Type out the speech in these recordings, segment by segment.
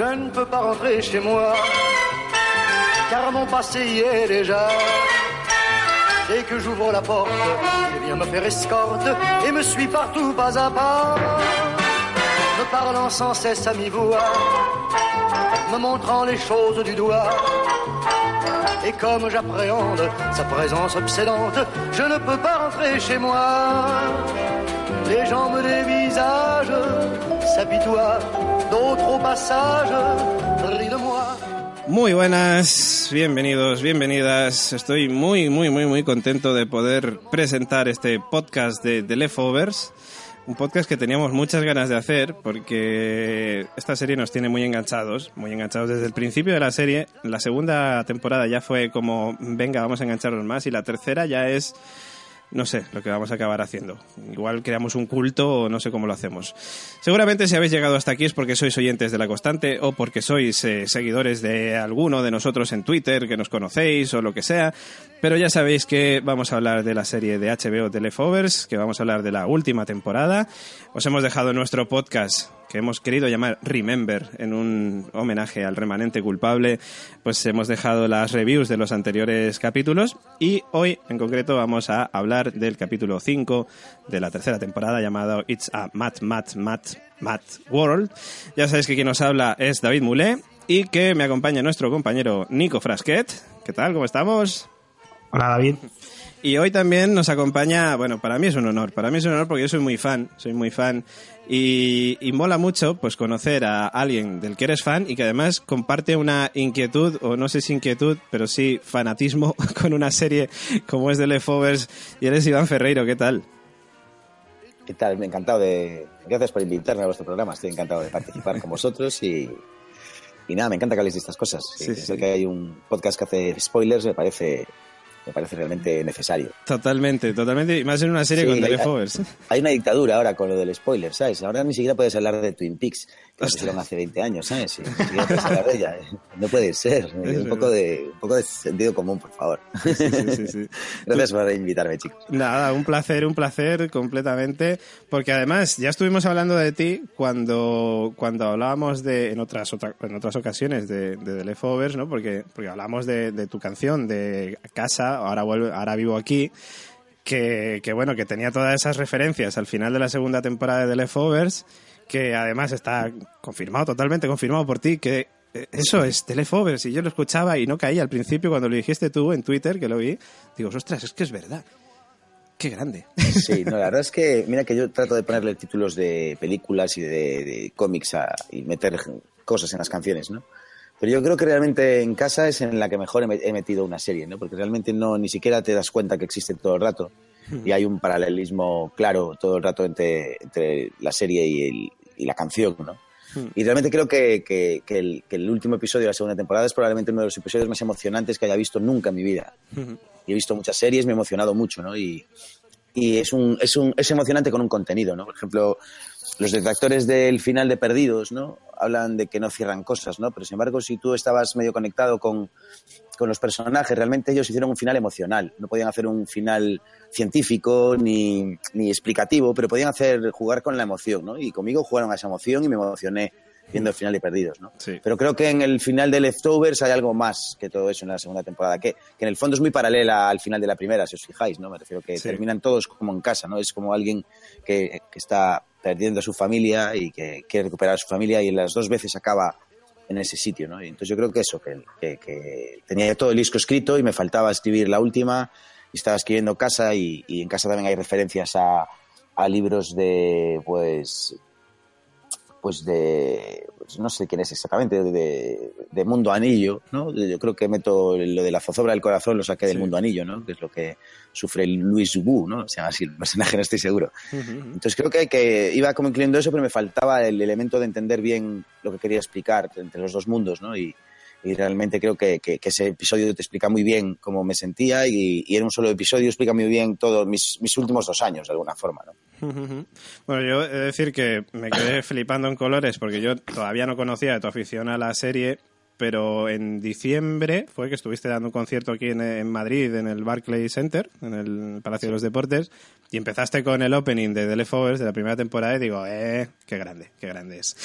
Je ne peux pas rentrer chez moi, car mon passé y est déjà. Dès que j'ouvre la porte, il vient me faire escorte et me suit partout pas à pas, me parlant sans cesse à mi-voix, me montrant les choses du doigt. Et comme j'appréhende sa présence obsédante, je ne peux pas rentrer chez moi. Les gens me dévisagent, s'apitoient, Muy buenas, bienvenidos, bienvenidas. Estoy muy, muy, muy, muy contento de poder presentar este podcast de The Leftovers. Un podcast que teníamos muchas ganas de hacer porque esta serie nos tiene muy enganchados, muy enganchados desde el principio de la serie. La segunda temporada ya fue como, venga, vamos a engancharnos más y la tercera ya es no sé lo que vamos a acabar haciendo. Igual creamos un culto o no sé cómo lo hacemos. Seguramente si habéis llegado hasta aquí es porque sois oyentes de La Constante o porque sois eh, seguidores de alguno de nosotros en Twitter, que nos conocéis o lo que sea. Pero ya sabéis que vamos a hablar de la serie de HBO The Leftovers, que vamos a hablar de la última temporada. Os hemos dejado nuestro podcast que hemos querido llamar Remember en un homenaje al remanente culpable, pues hemos dejado las reviews de los anteriores capítulos y hoy en concreto vamos a hablar del capítulo 5 de la tercera temporada llamado It's a Mad, Mad, Mad, Mad World. Ya sabéis que quien nos habla es David Moulet y que me acompaña nuestro compañero Nico Frasquet. ¿Qué tal? ¿Cómo estamos? Hola David. Y hoy también nos acompaña, bueno, para mí es un honor, para mí es un honor porque yo soy muy fan, soy muy fan y, y, mola mucho pues conocer a alguien del que eres fan y que además comparte una inquietud, o no sé si inquietud, pero sí fanatismo con una serie como es The Leftovers y eres Iván Ferreiro, ¿qué tal? ¿Qué tal? Me encantado de... Gracias por invitarme a vuestro programa, estoy encantado de participar con vosotros y, y nada, me encanta que habléis de estas cosas. Sí, sí, sí. que hay un podcast que hace spoilers, me parece me parece realmente necesario. Totalmente, totalmente. Y más en una serie sí, con The Leftovers. Hay una dictadura ahora con lo del spoiler, ¿sabes? Ahora ni siquiera puedes hablar de Twin Peaks, que se hicieron hace 20 años, ¿sabes? Ni siquiera puedes hablar de ella. No puede ser. un, poco de, un poco de sentido común, por favor. Sí, sí, sí, Gracias por invitarme, chicos. Nada, un placer, un placer completamente. Porque además, ya estuvimos hablando de ti cuando, cuando hablábamos de, en otras, otra, en otras ocasiones de, de The Leftovers, ¿no? Porque, porque hablamos de, de tu canción, de Casa, ahora vuelvo, ahora vivo aquí, que, bueno, que tenía todas esas referencias al final de la segunda temporada de The Leftovers, que además está confirmado, totalmente confirmado por ti, que eso es The Leftovers, y yo lo escuchaba y no caía al principio cuando lo dijiste tú en Twitter, que lo vi, digo, ostras, es que es verdad. Qué grande. Sí, no, la verdad es que, mira que yo trato de ponerle títulos de películas y de, de cómics a, y meter cosas en las canciones, ¿no? Pero yo creo que realmente en casa es en la que mejor he metido una serie, ¿no? Porque realmente no ni siquiera te das cuenta que existe todo el rato. Y hay un paralelismo claro todo el rato entre, entre la serie y, el, y, la canción, ¿no? Y realmente creo que, que, que, el, que, el, último episodio de la segunda temporada es probablemente uno de los episodios más emocionantes que haya visto nunca en mi vida. Y he visto muchas series, me he emocionado mucho, ¿no? Y, y es, un, es, un, es emocionante con un contenido, ¿no? Por ejemplo, los detractores del final de Perdidos, ¿no? Hablan de que no cierran cosas, ¿no? Pero sin embargo, si tú estabas medio conectado con, con los personajes, realmente ellos hicieron un final emocional. No podían hacer un final científico ni, ni explicativo, pero podían hacer jugar con la emoción, ¿no? Y conmigo jugaron a esa emoción y me emocioné viendo el final de Perdidos, ¿no? Sí. Pero creo que en el final de Leftovers hay algo más que todo eso en la segunda temporada, que, que en el fondo es muy paralela al final de la primera, si os fijáis, ¿no? Me refiero que sí. terminan todos como en casa, ¿no? Es como alguien que, que está perdiendo a su familia y que quiere recuperar a su familia y las dos veces acaba en ese sitio, ¿no? Y entonces yo creo que eso, que, que, que tenía todo el disco escrito y me faltaba escribir la última y estaba escribiendo casa y, en casa también hay referencias a, a libros de, pues, pues de no sé quién es exactamente de, de, Mundo Anillo no yo creo que meto lo de la zozobra del corazón lo saqué del sí. Mundo Anillo no que es lo que sufre Luis Wu no se llama así el personaje no estoy seguro uh -huh. entonces creo que, que iba como incluyendo eso pero me faltaba el elemento de entender bien lo que quería explicar entre los dos mundos no y, y realmente creo que, que, que, ese episodio te explica muy bien cómo me sentía y, y en un solo episodio explica muy bien todos mis, mis últimos dos años de alguna forma ¿no? Bueno, yo he de decir que me quedé flipando en colores porque yo todavía no conocía de tu afición a la serie pero en diciembre fue que estuviste dando un concierto aquí en, Madrid, en el Barclays Center, en el Palacio de los Deportes, y empezaste con el opening de The Leftovers de la primera temporada y digo, eh, qué grande, qué grande es.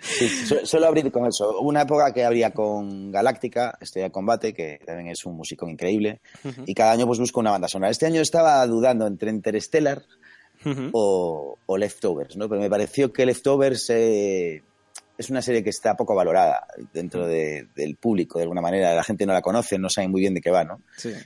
Sí, suelo abrir con eso. Una época que abría con Galáctica, Estrella de Combate, que también es un músico increíble, y cada año pues busco una banda sonora. Este año estaba dudando entre Interstellar o, Leftovers, ¿no? Pero me pareció que Leftovers eh, es una serie que está poco valorada dentro del público, de alguna manera. La gente no la conoce, no sabe muy bien de qué va, ¿no?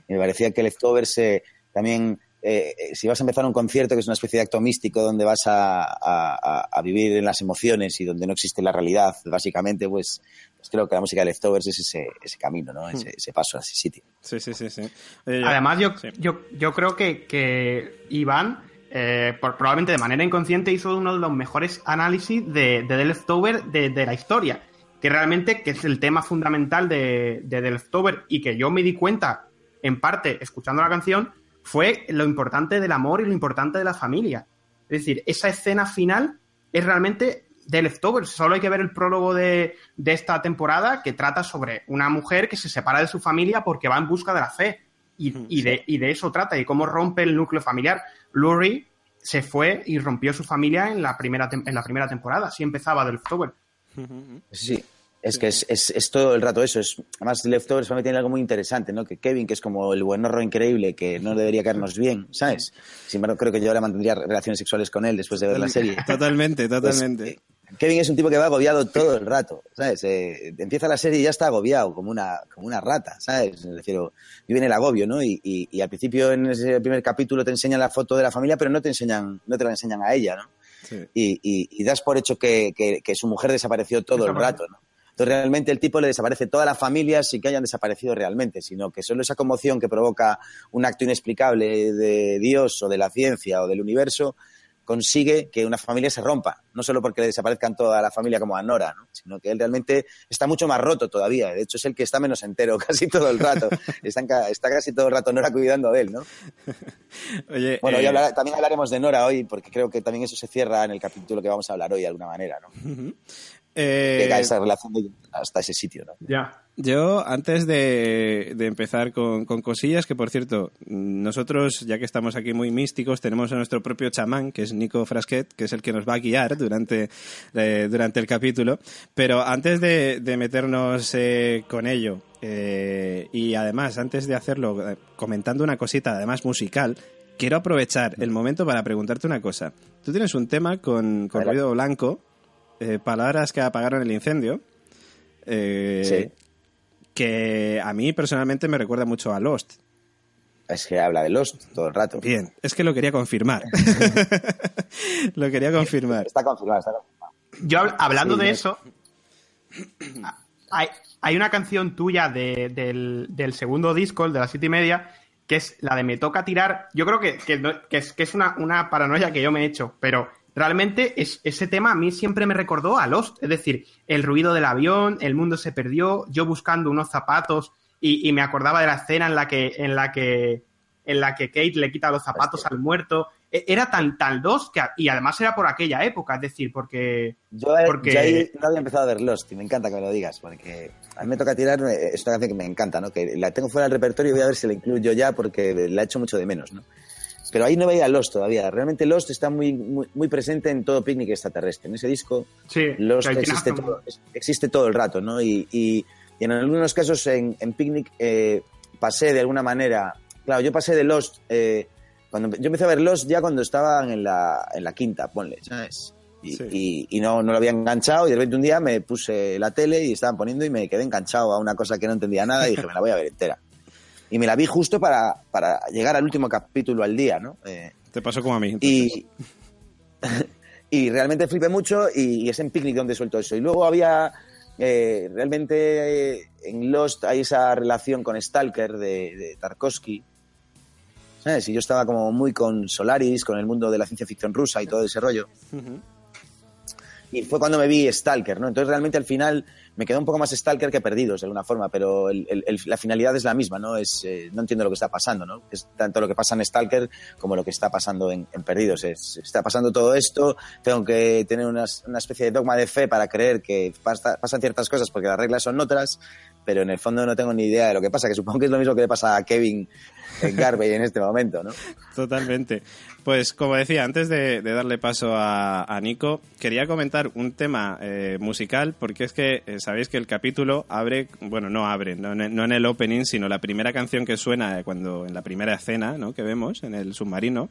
Y me parecía que Leftovers eh, también, eh, si vas a empezar un concierto que es una especie de acto místico donde vas a, vivir en las emociones y donde no existe la realidad, básicamente, pues, pues creo que la música de Leftovers es ese, camino, ¿no? Ese, paso a ese sitio. Sí, sí, sí. sí. Además, yo, yo, yo creo que, que Iván eh, probablemente de manera inconsciente hizo uno de los mejores análisis de, The Leftover de, la historia, que realmente que es el tema fundamental de, The Leftover y que yo me di cuenta, en parte, escuchando la canción, fue lo importante del amor y lo importante de la familia. Es decir, esa escena final es realmente The Leftover. Solo hay que ver el prólogo de, esta temporada que trata sobre una mujer que se separa de su familia porque va en busca de la fe. Y, de, y de eso trata, y cómo rompe el núcleo familiar. Lurie se fue y rompió su familia en la primera, en la primera temporada. Así empezaba The Leftover. Sí, es que es, es, todo el rato eso. Es, además, Leftovers para mí tiene algo muy interesante, ¿no? Que Kevin, que es como el buen horror increíble, que no debería caernos bien, ¿sabes? Sin embargo, creo que yo ahora mantendría relaciones sexuales con él después de ver la serie. Totalmente, pues, totalmente. Eh, Kevin es un tipo que va agobiado todo el rato, ¿sabes? Eh, empieza la serie y ya está agobiado, como una, como una rata, ¿sabes? Me refiero, viene el agobio, ¿no? Y, y, al principio en ese primer capítulo te enseñan la foto de la familia, pero no te enseñan, no te la enseñan a ella, ¿no? Y, y, das por hecho que, que, su mujer desapareció todo el rato, ¿no? Entonces realmente el tipo le desaparece toda la familia sin que hayan desaparecido realmente, sino que solo esa conmoción que provoca un acto inexplicable de Dios o de la ciencia o del universo consigue que una familia se rompa, no solo porque le desaparezcan toda la familia como a Nora, sino que él realmente está mucho más roto todavía. De hecho, es el que está menos entero casi todo el rato. está, casi todo el rato Nora cuidando de él, ¿no? bueno, eh, también hablaremos de Nora hoy, porque creo que también eso se cierra en el capítulo que vamos a hablar hoy de alguna manera, ¿no? Eh, esa relación hasta ese sitio, ¿no? Ya. Yo, antes de, empezar con, cosillas, que por cierto, nosotros, ya que estamos aquí muy místicos, tenemos a nuestro propio chamán, que es Nico Frasquet, que es el que nos va a guiar durante, eh, durante el capítulo. Pero antes de, meternos eh, con ello, eh, y además, antes de hacerlo, comentando una cosita, además musical, quiero aprovechar el momento para preguntarte una cosa. Tú tienes un tema con, con ruido blanco, palabras que apagaron el incendio. sí que a mí personalmente me recuerda mucho a Lost. Es que habla de Lost todo el rato. Bien, es que lo quería confirmar. lo quería confirmar. Está confirmado, está confirmado. Yo hablando de eso, hay, una canción tuya del, segundo disco, el de las siete y media, que es la de Me toca tirar. Yo creo que, es, que es una, una paranoia que yo me he hecho, pero realmente es, ese tema a mí siempre me recordó a Lost, es decir, el ruido del avión, el mundo se perdió, yo buscando unos zapatos y, me acordaba de la escena en la que en la que en la que Kate le quita los zapatos al muerto. E, era tan tan Lost que y además era por aquella época, es decir, porque yo, porque... ahí no había empezado a ver Lost y me encanta que me lo digas porque a mí me toca tirar es una canción que me encanta, ¿no? Que la tengo fuera del repertorio y voy a ver si la incluyo ya porque la he hecho mucho de menos, ¿no? Pero ahí no veía Lost todavía. Realmente Lost está muy, muy, presente en todo Picnic extraterrestre. En ese disco, Lost existe todo, existe todo, el rato, ¿no? Y, en algunos casos en, Picnic eh, pasé de alguna manera. Claro, yo pasé de Lost. Eh, cuando yo empecé a ver Lost ya cuando estaban en la, en la quinta, ponle, ¿sabes? Y, y, no, no lo había enganchado y de repente un día me puse la tele y estaban poniendo y me quedé enganchado a una cosa que no entendía nada y dije, me la voy a ver entera y me la vi justo para, llegar al último capítulo al día, ¿no? Eh, Te pasó como a mí. Y, y realmente flipé mucho y, es en Picnic donde suelto eso. Y luego había, eh, realmente eh, en Lost hay esa relación con Stalker de, Tarkovsky. ¿Sabes? Y yo estaba como muy con Solaris, con el mundo de la ciencia ficción rusa y todo ese rollo. Y fue cuando me vi Stalker, ¿no? Entonces realmente al final me quedó un poco más Stalker que Perdidos, de alguna forma, pero la finalidad es la misma, ¿no? Es, eh, no entiendo lo que está pasando, ¿no? Es tanto lo que pasa en Stalker como lo que está pasando en, Perdidos. Es, está pasando todo esto, tengo que tener una, especie de dogma de fe para creer que pasan ciertas cosas porque las reglas son otras, pero en el fondo no tengo ni idea de lo que pasa, que supongo que es lo mismo que le pasa a Kevin Garvey en este momento, ¿no? Totalmente. Pues como decía, antes de, darle paso a, Nico, quería comentar un tema eh, musical, porque es que eh, sabéis que el capítulo abre, bueno, no abre, no, en el opening, sino la primera canción que suena cuando en la primera escena ¿no? que vemos en el submarino,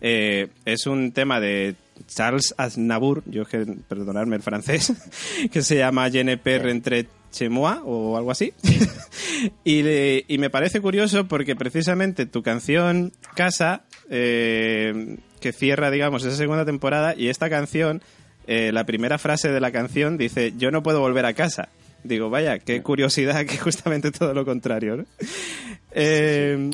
eh, es un tema de Charles Aznavour, yo que perdonadme el francés, que se llama Je ne entre Chemois o algo así. y, y, me parece curioso porque precisamente tu canción Casa, eh, que cierra, digamos, esa segunda temporada, y esta canción, eh, la primera frase de la canción dice, yo no puedo volver a casa. Digo, vaya, qué curiosidad que justamente todo lo contrario, eh,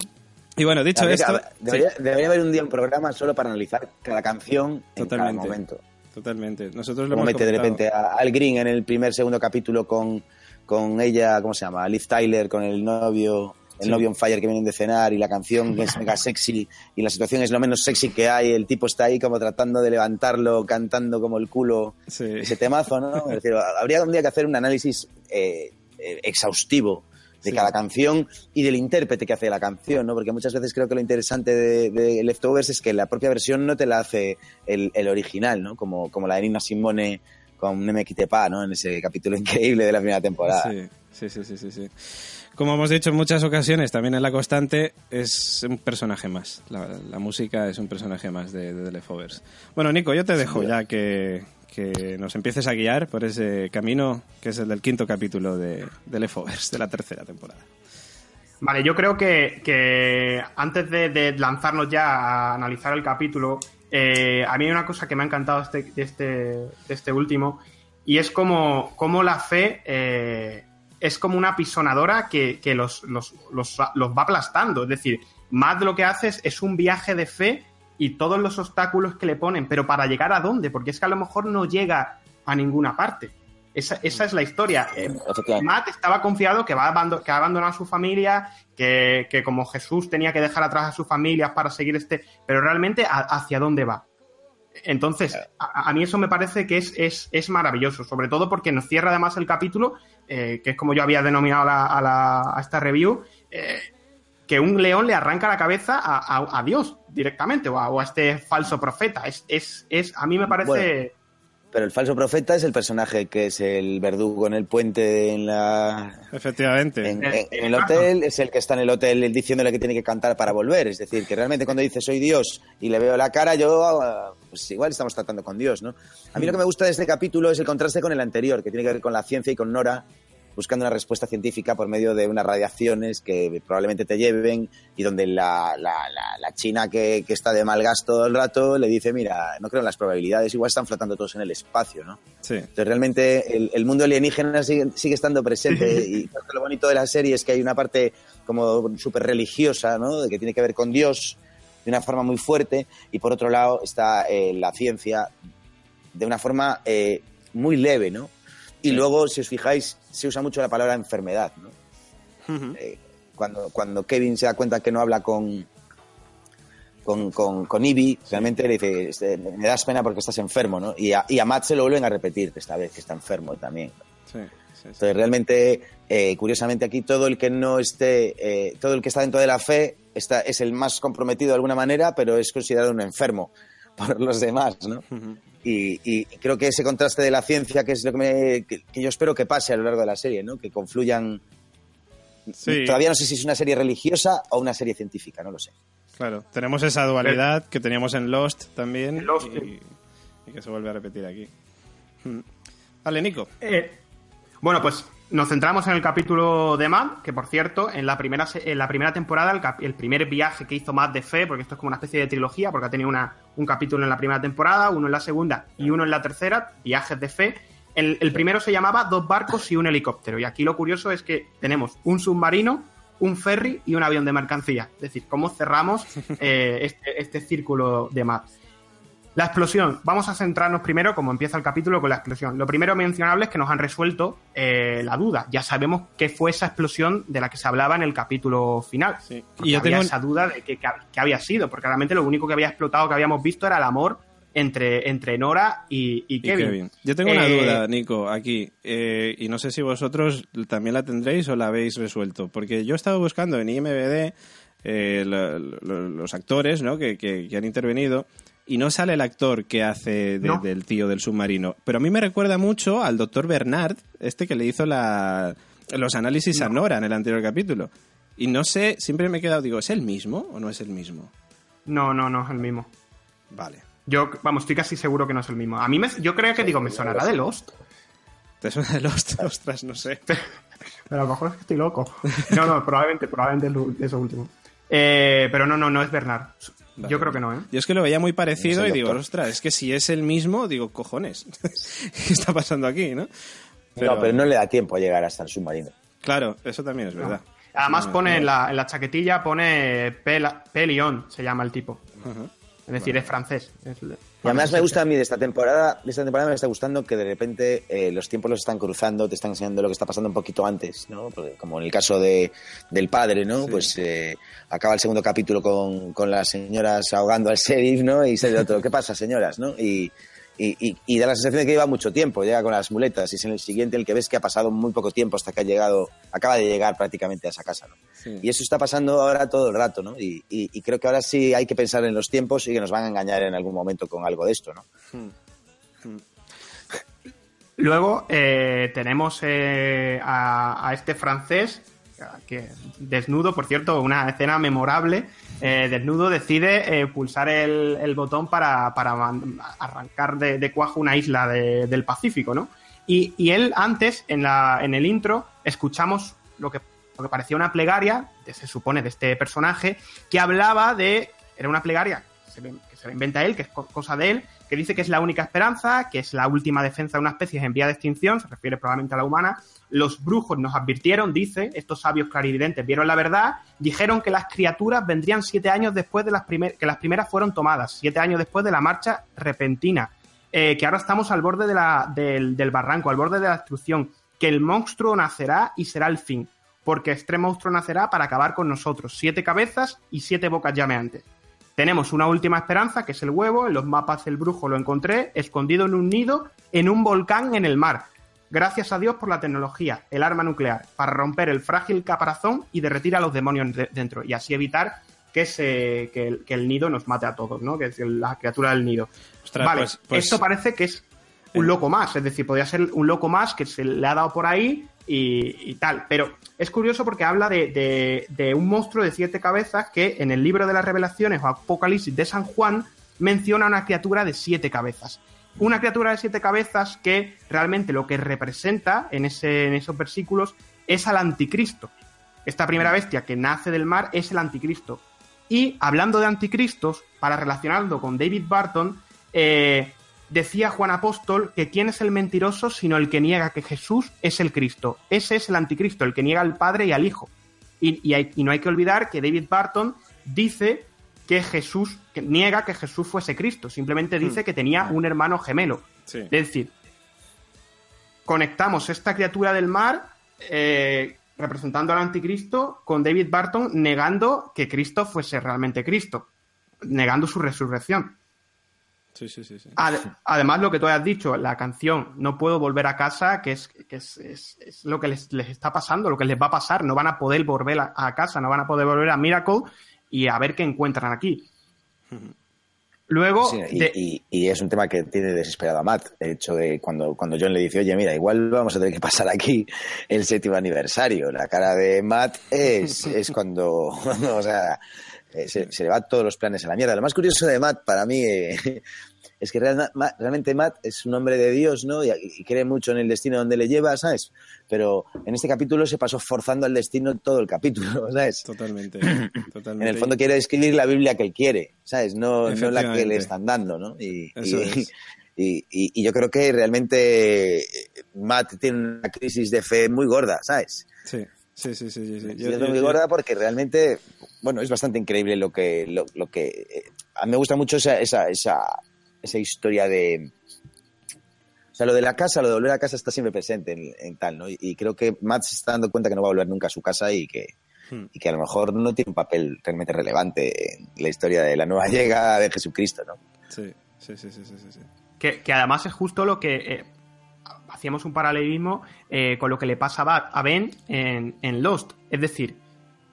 y bueno, dicho esto... Debería, haber un día un programa solo para analizar cada canción en cada momento. Totalmente. Nosotros lo Como mete de repente a Al Green en el primer, segundo capítulo con con ella, ¿cómo se llama? Liv Tyler, con el novio, el novio on fire que vienen de cenar y la canción es mega sexy y la situación es lo menos sexy que hay, el tipo está ahí como tratando de levantarlo, cantando como el culo, ese temazo, ¿no? Es decir, habría un día que hacer un análisis eh, eh, exhaustivo de cada canción y del intérprete que hace la canción, ¿no? Porque muchas veces creo que lo interesante de, Leftovers es que la propia versión no te la hace el, el original, ¿no? Como, como la de Nina Simone con Quitepa, ¿no? En ese capítulo increíble de la primera temporada. Sí, sí, sí, sí, sí. Como hemos dicho en muchas ocasiones, también en La Constante es un personaje más. La, música es un personaje más de, de The Leftovers. Bueno, Nico, yo te dejo ya que, que, nos empieces a guiar por ese camino que es el del quinto capítulo de, de Leftovers, de la tercera temporada. Vale, yo creo que, que antes de, de, lanzarnos ya a analizar el capítulo, eh, a mí hay una cosa que me ha encantado este, de, este, este último y es como, como la fe eh, es como una pisonadora que, los, los, los, va aplastando. Es decir, más de lo que haces es un viaje de fe y todos los obstáculos que le ponen, pero para llegar a dónde, porque es que a lo mejor no llega a ninguna parte. Esa, esa es la historia. Eh, Matt estaba confiado que va a, que abandonar a su familia, que, como Jesús tenía que dejar atrás a su familia para seguir este. Pero realmente, ¿hacia dónde va? Entonces, a, mí eso me parece que es, es, es, maravilloso, sobre todo porque nos cierra además el capítulo, eh, que es como yo había denominado a, la, a esta review, eh, que un león le arranca la cabeza a, Dios directamente o a, este falso profeta. Es, es, es a mí me parece... Pero el falso profeta es el personaje que es el verdugo en el puente en la... Efectivamente. En, el hotel, es el que está en el hotel diciéndole que tiene que cantar para volver. Es decir, que realmente cuando dice soy Dios y le veo la cara, yo, pues igual estamos tratando con Dios, ¿no? A mí lo que me gusta de este capítulo es el contraste con el anterior, que tiene que ver con la ciencia y con Nora, buscando una respuesta científica por medio de unas radiaciones que probablemente te lleven y donde la, la, la, China que, que, está de mal gasto todo el rato le dice, mira, no creo en las probabilidades, igual están flotando todos en el espacio, ¿no? Sí. Entonces realmente el, el mundo alienígena sigue, sigue estando presente y lo bonito de la serie es que hay una parte como súper religiosa, ¿no? De que tiene que ver con Dios de una forma muy fuerte y por otro lado está eh, la ciencia de una forma eh, muy leve, ¿no? Y luego, si os fijáis, se usa mucho la palabra enfermedad. ¿no? Eh, cuando, cuando Kevin se da cuenta que no habla con, con, con, con Ivy, realmente le dice, este, me das pena porque estás enfermo, ¿no? Y a, y a Matt se lo vuelven a repetir esta vez, que está enfermo también. Sí, Entonces, realmente, eh, curiosamente aquí, todo el que no esté, eh, todo el que está dentro de la fe está, es el más comprometido de alguna manera, pero es considerado un enfermo por los demás, ¿no? Y, creo que ese contraste de la ciencia, que es lo que, yo espero que pase a lo largo de la serie, ¿no? Que confluyan. Todavía no sé si es una serie religiosa o una serie científica, no lo sé. Claro, tenemos esa dualidad que teníamos en Lost también y, que se vuelve a repetir aquí. Hmm. Vale, Nico. Eh, bueno, pues nos centramos en el capítulo de Matt, que por cierto, en la primera, en la primera temporada, el, primer viaje que hizo Matt de fe, porque esto es como una especie de trilogía, porque ha tenido una, un capítulo en la primera temporada, uno en la segunda y uno en la tercera, viajes de fe. El, primero se llamaba Dos barcos y un helicóptero. Y aquí lo curioso es que tenemos un submarino, un ferry y un avión de mercancía. Es decir, cómo cerramos eh, este, este, círculo de Matt. La explosión. Vamos a centrarnos primero, como empieza el capítulo, con la explosión. Lo primero mencionable es que nos han resuelto eh, la duda. Ya sabemos qué fue esa explosión de la que se hablaba en el capítulo final. Y yo tengo esa duda de qué había sido, porque realmente lo único que había explotado, que habíamos visto, era el amor entre, entre Nora y, Kevin. Yo tengo una eh, duda, Nico, aquí, eh, y no sé si vosotros también la tendréis o la habéis resuelto, porque yo he estado buscando en IMBD eh, los actores ¿no? que, han intervenido y no sale el actor que hace del tío del submarino, pero a mí me recuerda mucho al doctor Bernard, este que le hizo la, los análisis a Nora en el anterior capítulo. Y no sé, siempre me he quedado, digo, ¿es el mismo o no es el mismo? No, no, no es el mismo. Vale. Yo, vamos, estoy casi seguro que no es el mismo. A mí me, yo creo que digo, me sonará de Lost. ¿Te suena de Lost? Ostras, no sé. pero a lo mejor es que estoy loco. No, no, probablemente, probablemente es eso último. Eh, pero no, no, no es Bernard. Yo creo que no, ¿eh? Yo es que lo veía muy parecido y digo, ostras, es que si es el mismo, digo, cojones, ¿qué está pasando aquí, no? Pero... No, pero no le da tiempo a llegar hasta el submarino. Claro, eso también es verdad. Además pone en la, en la, chaquetilla, pone Pelion, se llama el tipo. Es decir, es francés. Y además me gusta a mí de esta temporada, de esta temporada me está gustando que de repente eh, los tiempos los están cruzando, te están enseñando lo que está pasando un poquito antes, ¿no? como en el caso de, del padre, ¿no? Pues eh, acaba el segundo capítulo con, con, las señoras ahogando al sheriff, ¿no? Y sale otro, ¿qué pasa, señoras, no? Y, y, y, da la sensación de que lleva mucho tiempo, llega con las muletas y es en el siguiente el que ves que ha pasado muy poco tiempo hasta que ha llegado, acaba de llegar prácticamente a esa casa. ¿no? Y eso está pasando ahora todo el rato, ¿no? Y, y, creo que ahora sí hay que pensar en los tiempos y que nos van a engañar en algún momento con algo de esto, ¿no? Hmm. Hmm. Luego eh, tenemos eh, a, a, este francés, que desnudo, por cierto, una escena memorable eh, desnudo decide eh, pulsar el, botón para, arrancar de, cuajo una isla del Pacífico, ¿no? Y, él antes, en, la, en el intro, escuchamos lo que, lo que parecía una plegaria, se supone, de este personaje, que hablaba de... Era una plegaria que se, inventa él, que es cosa de él, que dice que es la única esperanza, que es la última defensa de una especie en vía de extinción, se refiere probablemente a la humana, los brujos nos advirtieron, dice, estos sabios clarividentes vieron la verdad, dijeron que las criaturas vendrían siete años después de las primeras, que las primeras fueron tomadas, siete años después de la marcha repentina, eh, que ahora estamos al borde de la, del, del barranco, al borde de la destrucción, que el monstruo nacerá y será el fin, porque este monstruo nacerá para acabar con nosotros, siete cabezas y siete bocas llameantes. Tenemos una última esperanza, que es el huevo, en los mapas del brujo lo encontré, escondido en un nido, en un volcán en el mar. Gracias a Dios por la tecnología, el arma nuclear, para romper el frágil caparazón y derretir a los demonios dentro, y así evitar que, se, que, el, nido nos mate a todos, ¿no? Que es la criatura del nido. vale, pues, pues esto parece que es un loco más, es decir, podría ser un loco más que se le ha dado por ahí y, tal. Pero es curioso porque habla de, de, un monstruo de siete cabezas que en el libro de las revelaciones o Apocalipsis de San Juan menciona una criatura de siete cabezas una criatura de siete cabezas que realmente lo que representa en, ese, en esos versículos es al anticristo. Esta primera bestia que nace del mar es el anticristo. Y hablando de anticristos, para relacionarlo con David Barton, eh, decía Juan Apóstol que quién es el mentiroso sino el que niega que Jesús es el Cristo. Ese es el anticristo, el que niega al Padre y al Hijo. Y, y no hay que olvidar que David Barton dice que Jesús, que niega que Jesús fuese Cristo, simplemente dice hmm. que tenía un hermano gemelo. Es decir, conectamos esta criatura del mar eh, representando al anticristo con David Barton negando que Cristo fuese realmente Cristo, negando su resurrección. Sí, sí, sí, además, lo que tú has dicho, la canción No puedo volver a casa, que es, que es, lo que les, está pasando, lo que les va a pasar. No van a poder volver a casa, no van a poder volver a Miracle y a ver qué encuentran aquí. Luego. y, es un tema que tiene desesperado a Matt. El hecho de cuando, cuando John le dice, oye, mira, igual vamos a tener que pasar aquí el séptimo aniversario. La cara de Matt es, es cuando, o sea, eh, se, le va todos los planes a la mierda. Lo más curioso de Matt para mí eh, es que realmente Matt es un hombre de Dios, ¿no? Y, cree mucho en el destino donde le lleva, ¿sabes? Pero en este capítulo se pasó forzando al destino todo el capítulo, ¿sabes? Totalmente, totalmente. En el fondo quiere escribir la Biblia que él quiere, ¿sabes? No, no la que le están dando, ¿no? Y, y, yo creo que realmente Matt tiene una crisis de fe muy gorda, ¿sabes? Sí. Sí, sí, sí, sí. Yo, muy gorda porque realmente, bueno, es bastante increíble lo que, lo, que, eh, a mí me gusta mucho esa, esa, esa esa historia de... O sea, lo de la casa, lo de volver a casa está siempre presente en, tal, ¿no? Y, creo que Matt se está dando cuenta que no va a volver nunca a su casa y que, hmm. y que a lo mejor no tiene un papel realmente relevante en la historia de la nueva llegada de Jesucristo, ¿no? Sí, sí, sí, sí, sí. sí. Que, que, además es justo lo que eh, hacíamos un paralelismo eh, con lo que le pasaba a Ben en, en Lost. Es decir,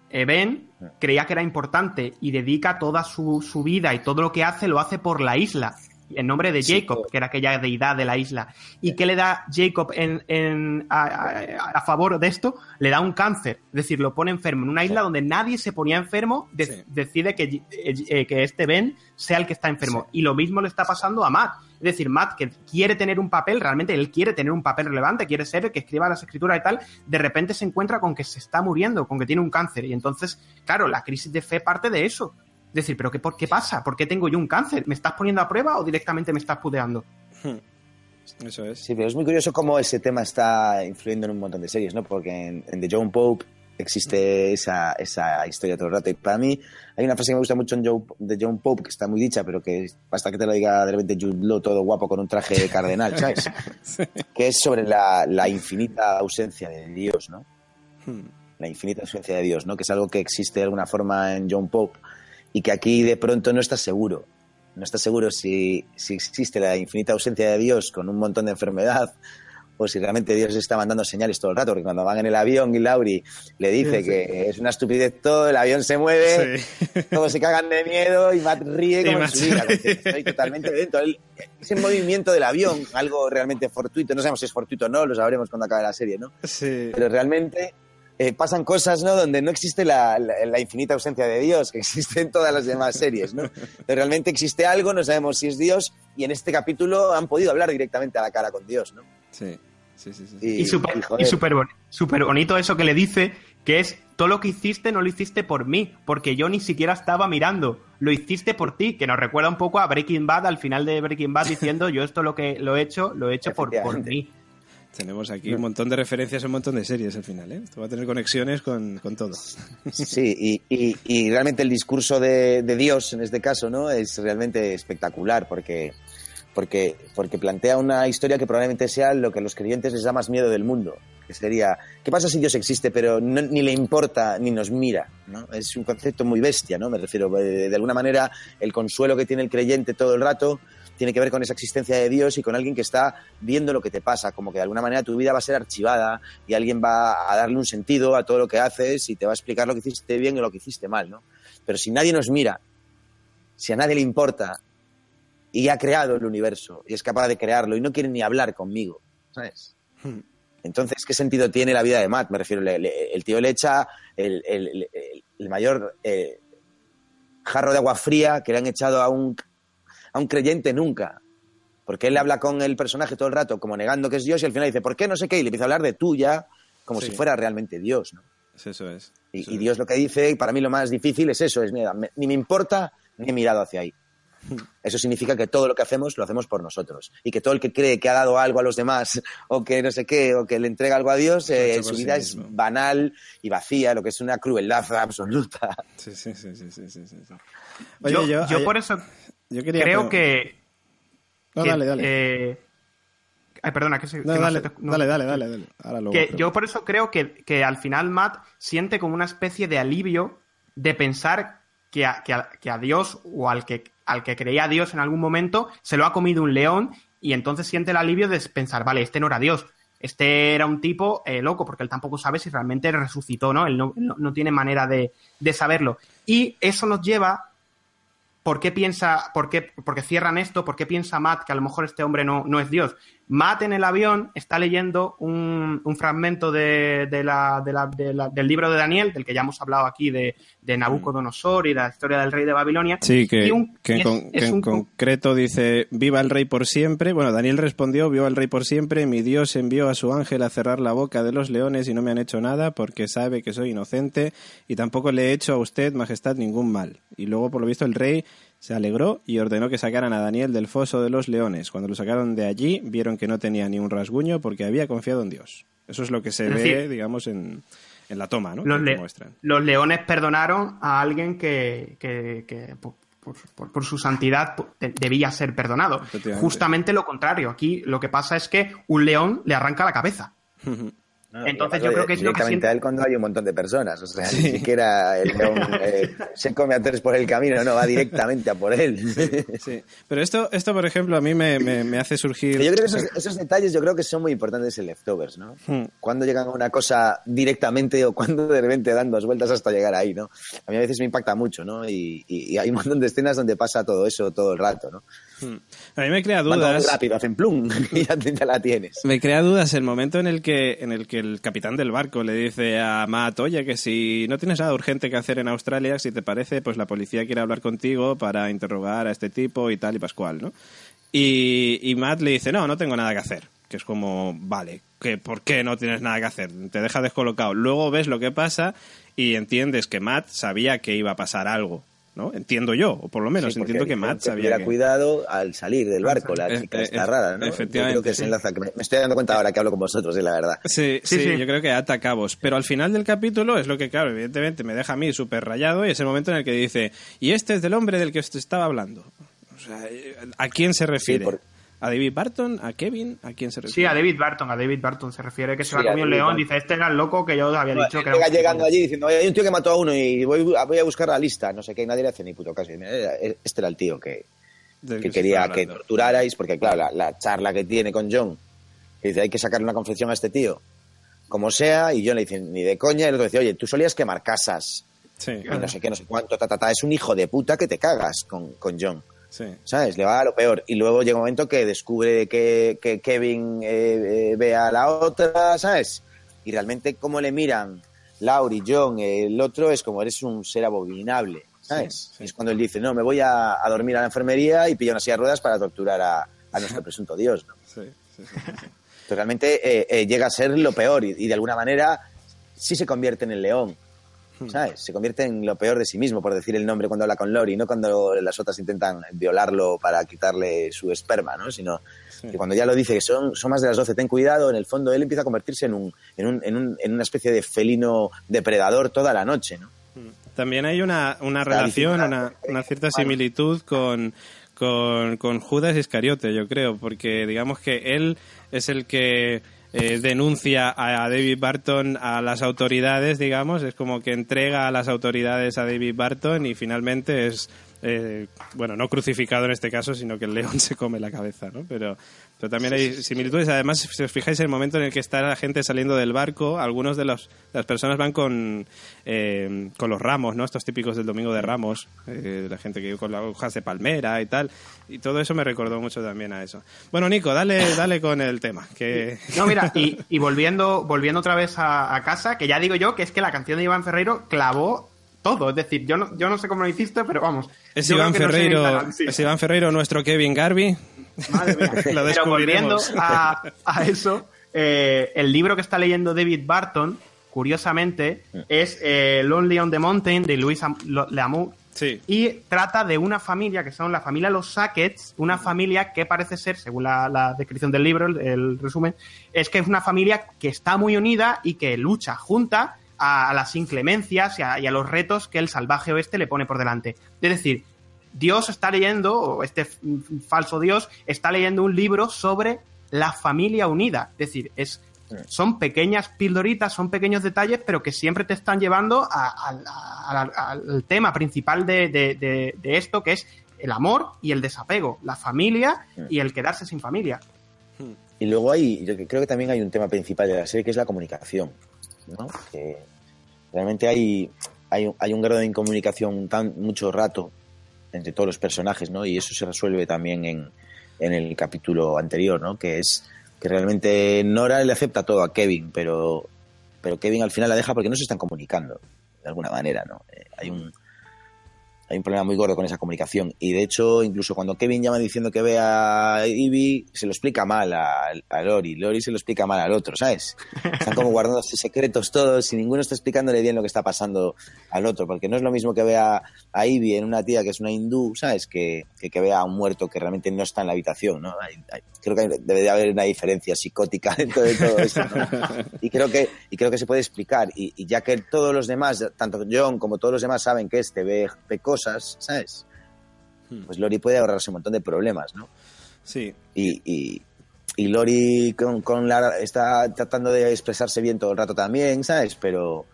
eh, Ben creía que era importante y dedica toda su, su, vida y todo lo que hace lo hace por la isla en nombre de Jacob, que era aquella deidad de la isla. ¿Y qué le da Jacob en, a, favor de esto? Le da un cáncer, es decir, lo pone enfermo en una isla donde nadie se ponía enfermo, decide que, eh, que, este Ben sea el que está enfermo. Y lo mismo le está pasando a Matt. Es decir, Matt, que quiere tener un papel, realmente él quiere tener un papel relevante, quiere ser el que escriba las escrituras y tal, de repente se encuentra con que se está muriendo, con que tiene un cáncer. Y entonces, claro, la crisis de fe parte de eso decir, ¿pero qué, por qué pasa? ¿Por qué tengo yo un cáncer? ¿Me estás poniendo a prueba o directamente me estás pudeando? Hmm. Eso es. Sí, pero es muy curioso cómo ese tema está influyendo en un montón de series, ¿no? Porque en, The John Pope existe esa, esa, historia todo el rato. Y para mí hay una frase que me gusta mucho en de John Pope, que está muy dicha, pero que basta que te lo diga de repente Jude todo guapo con un traje de cardenal, ¿sabes? Que es sobre la, la, infinita ausencia de Dios, ¿no? Hmm. La infinita ausencia de Dios, ¿no? Que es algo que existe de alguna forma en John Pope y que aquí de pronto no estás seguro. No estás seguro si, si existe la infinita ausencia de Dios con un montón de enfermedad o si realmente Dios está mandando señales todo el rato, porque cuando van en el avión y Lauri le dice que es una estupidez todo, el avión se mueve, todos se cagan de miedo y Matt ríe como en su vida, estoy totalmente dentro. ese movimiento del avión, algo realmente fortuito, no sabemos si es fortuito o no, lo sabremos cuando acabe la serie, ¿no? Sí. Pero realmente eh, pasan cosas, ¿no? Donde no existe la, infinita ausencia de Dios, que existe en todas las demás series, ¿no? Pero realmente existe algo, no sabemos si es Dios, y en este capítulo han podido hablar directamente a la cara con Dios, ¿no? Sí, sí, sí. sí. Y, súper super bonito eso que le dice, que es, todo lo que hiciste no lo hiciste por mí, porque yo ni siquiera estaba mirando, lo hiciste por ti, que nos recuerda un poco a Breaking Bad, al final de Breaking Bad, diciendo, yo esto lo que lo he hecho, lo he hecho por, por mí. Tenemos aquí un montón de referencias a un montón de series al final, ¿eh? Esto va a tener conexiones con, con todo. Sí, y, y, realmente el discurso de, de, Dios en este caso, ¿no? Es realmente espectacular porque, porque, porque plantea una historia que probablemente sea lo que a los creyentes les da más miedo del mundo. Que sería, ¿qué pasa si Dios existe pero ni le importa ni nos mira? ¿no? Es un concepto muy bestia, ¿no? Me refiero, de, de alguna manera, el consuelo que tiene el creyente todo el rato tiene que ver con esa existencia de Dios y con alguien que está viendo lo que te pasa, como que de alguna manera tu vida va a ser archivada y alguien va a darle un sentido a todo lo que haces y te va a explicar lo que hiciste bien y lo que hiciste mal, ¿no? Pero si nadie nos mira, si a nadie le importa y ha creado el universo y es capaz de crearlo y no quiere ni hablar conmigo, ¿sabes? Hmm. Entonces, ¿qué sentido tiene la vida de Matt? Me refiero, el tío le echa el, mayor eh, jarro de agua fría que le han echado a un a un creyente nunca. Porque él habla con el personaje todo el rato como negando que es Dios y al final dice, ¿por qué no sé qué? Y le empieza a hablar de tuya como si fuera realmente Dios, ¿no? Eso es. y, Dios lo que dice, y para mí lo más difícil es eso, es, mira, ni me importa ni he mirado hacia ahí. Eso significa que todo lo que hacemos lo hacemos por nosotros. Y que todo el que cree que ha dado algo a los demás, o que no sé qué, o que le entrega algo a Dios, eh, su vida es banal y vacía, lo que es una crueldad absoluta. Sí, sí, sí, sí, sí, sí. yo, por eso creo que. No, dale, dale. Eh, ay, perdona, que se. dale, dale, dale, dale, que yo por eso creo que, que, al final Matt siente como una especie de alivio de pensar que a, que a, Dios o al que, al que creía a Dios en algún momento se lo ha comido un león y entonces siente el alivio de pensar, vale, este no era Dios. Este era un tipo eh, loco, porque él tampoco sabe si realmente resucitó, ¿no? Él no, no, tiene manera de, de saberlo. Y eso nos lleva ¿por qué piensa, por qué, porque cierran esto? ¿Por qué piensa Matt que a lo mejor este hombre no, no es Dios? Matt en el avión está leyendo un, un fragmento de, de la, del libro de Daniel, del que ya hemos hablado aquí, de, de Nabucodonosor y la historia del rey de Babilonia. Sí, que, en, concreto dice, viva el rey por siempre. Bueno, Daniel respondió, viva el rey por siempre, mi Dios envió a su ángel a cerrar la boca de los leones y no me han hecho nada porque sabe que soy inocente y tampoco le he hecho a usted, majestad, ningún mal. Y luego, por lo visto, el rey se alegró y ordenó que sacaran a Daniel del foso de los leones. Cuando lo sacaron de allí, vieron que no tenía ni un rasguño porque había confiado en Dios. Eso es lo que se ve, digamos, en, en la toma, ¿no? Los, los, leones perdonaron a alguien que, que, por, su santidad debía ser perdonado. Justamente lo contrario. Aquí lo que pasa es que un león le arranca la cabeza. Entonces yo creo que es lo que siente... a él cuando hay un montón de personas, o sea, ni siquiera el león eh, se come a tres por el camino, no, va directamente a por él. Sí, Pero esto, esto, por ejemplo, a mí me, me, hace surgir... Yo creo que esos, detalles yo creo que son muy importantes en Leftovers, ¿no? Hmm. Cuando llegan a una cosa directamente o cuando de repente dan dos vueltas hasta llegar ahí, ¿no? A mí a veces me impacta mucho, ¿no? Y, y hay un montón de escenas donde pasa todo eso todo el rato, ¿no? Hmm. A mí me crea dudas. rápido, hacen plum y ya te la tienes. Me crea dudas el momento en el que en el que el capitán del barco le dice a Matt, oye, que si no tienes nada urgente que hacer en Australia, si te parece, pues la policía quiere hablar contigo para interrogar a este tipo y tal y pascual, ¿no? Y, y Matt le dice, no, no tengo nada que hacer. Que es como, vale, que ¿por qué no tienes nada que hacer? Te deja descolocado. Luego ves lo que pasa y entiendes que Matt sabía que iba a pasar algo ¿no? Entiendo yo, o por lo menos entiendo que Matt sabía que... cuidado al salir del barco, la chica eh, está rara, ¿no? Efectivamente. que se enlaza, me, estoy dando cuenta ahora que hablo con vosotros, la verdad. Sí, sí, yo creo que ata cabos. Pero al final del capítulo es lo que, claro, evidentemente me deja a mí súper rayado y es el momento en el que dice, y este es del hombre del que os estaba hablando. O sea, ¿a quién se refiere? ¿A David Barton? ¿A Kevin? ¿A quién se refiere? Sí, a David Barton. A David Barton se refiere que se va a comer un león. Dice, este era el loco que yo había dicho que era. llegando allí diciendo, hay un tío que mató a uno y voy, a buscar la lista. No sé qué, nadie le hace ni puto caso. Este era el tío que, que, quería que torturarais, porque claro, la, charla que tiene con John, que dice, hay que sacarle una confesión a este tío, como sea, y John le dice, ni de coña, y el otro dice, oye, tú solías quemar casas. Sí, y no sé qué, no sé cuánto, ta, ta, ta. Es un hijo de puta que te cagas con, con John. ¿Sabes? Le va a lo peor. Y luego llega un momento que descubre que, Kevin eh, eh, ve a la otra, ¿sabes? Y realmente cómo le miran Laurie, John, el otro, es como eres un ser abominable, ¿sabes? Es cuando él dice, no, me voy a, dormir a la enfermería y pillo una silla de ruedas para torturar a, nuestro presunto Dios, ¿no? realmente eh, llega a ser lo peor y, y de alguna manera sí se convierte en el león. ¿Sabes? Se convierte en lo peor de sí mismo, por decir el nombre cuando habla con Lori, no cuando las otras intentan violarlo para quitarle su esperma, ¿no? Sino que cuando ya lo dice que son, son más de las 12, ten cuidado, en el fondo él empieza a convertirse en, un, en, un, en, un, en una especie de felino depredador toda la noche, ¿no? Hmm. También hay una, una relación, una, una cierta similitud con, con, con Judas Iscariote, yo creo, porque digamos que él es el que eh, denuncia a David Barton a las autoridades, digamos, es como que entrega a las autoridades a David Barton y finalmente es eh, bueno, no crucificado en este caso, sino que el león se come la cabeza, ¿no? Pero, pero también hay similitudes. Además, si os fijáis, el momento en el que está la gente saliendo del barco, algunos de, los, las personas van con, eh, con los ramos, ¿no? Estos típicos del Domingo de Ramos, eh, la gente que con las hojas de palmera y tal. Y todo eso me recordó mucho también a eso. Bueno, Nico, dale, dale con el tema. Que... No, mira, y, y volviendo, volviendo otra vez a, a casa, que ya digo yo que es que la canción de Iván Ferreiro clavó todo. Es decir, yo no, yo no sé cómo lo hiciste, pero vamos. Es Iván Ferreiro, es Iván Ferreiro nuestro Kevin Garvey. Madre mía. pero volviendo a, a eso, eh, el libro que está leyendo David Barton, curiosamente, es eh, Lonely on the Mountain de Luis Lamour. Sí. Y trata de una familia que son la familia Los Sackets, una familia que parece ser, según la, descripción del libro, el, el, resumen, es que es una familia que está muy unida y que lucha junta a, las inclemencias y a, los retos que el salvaje oeste le pone por delante. Es decir, Dios está leyendo, o este falso Dios, está leyendo un libro sobre la familia unida. Es decir, es, son pequeñas pildoritas, son pequeños detalles, pero que siempre te están llevando al tema principal de, esto, que es el amor y el desapego, la familia y el quedarse sin familia. Y luego hay, yo creo que también hay un tema principal de la serie que es la comunicación, ¿no? Que realmente hay, hay, hay un grado de incomunicación tan mucho rato entre todos los personajes, ¿no? Y eso se resuelve también en, en el capítulo anterior, ¿no? Que es que realmente Nora le acepta todo a Kevin, pero, pero Kevin al final la deja porque no se están comunicando, de alguna manera, ¿no? Eh, hay un, hay un problema muy gordo con esa comunicación. Y de hecho, incluso cuando Kevin llama diciendo que ve a Ivy, se lo explica mal a, Lori. Lori se lo explica mal al otro, ¿sabes? Están como guardándose secretos todos y ninguno está explicándole bien lo que está pasando al otro. Porque no es lo mismo que vea a Ivy en una tía que es una hindú, ¿sabes? Que, que, vea a un muerto que realmente no está en la habitación, ¿no? creo que debe de haber una diferencia psicótica dentro de todo esto, Y creo que, y creo que se puede explicar. Y, ya que todos los demás, tanto John como todos los demás saben que este ve, ve cosas, ¿sabes? hmm. pues Lori puede ahorrarse un montón de problemas, ¿no? Sí. Y, y, y Lori con, con Lara está tratando de expresarse bien todo el rato también, ¿sabes? Pero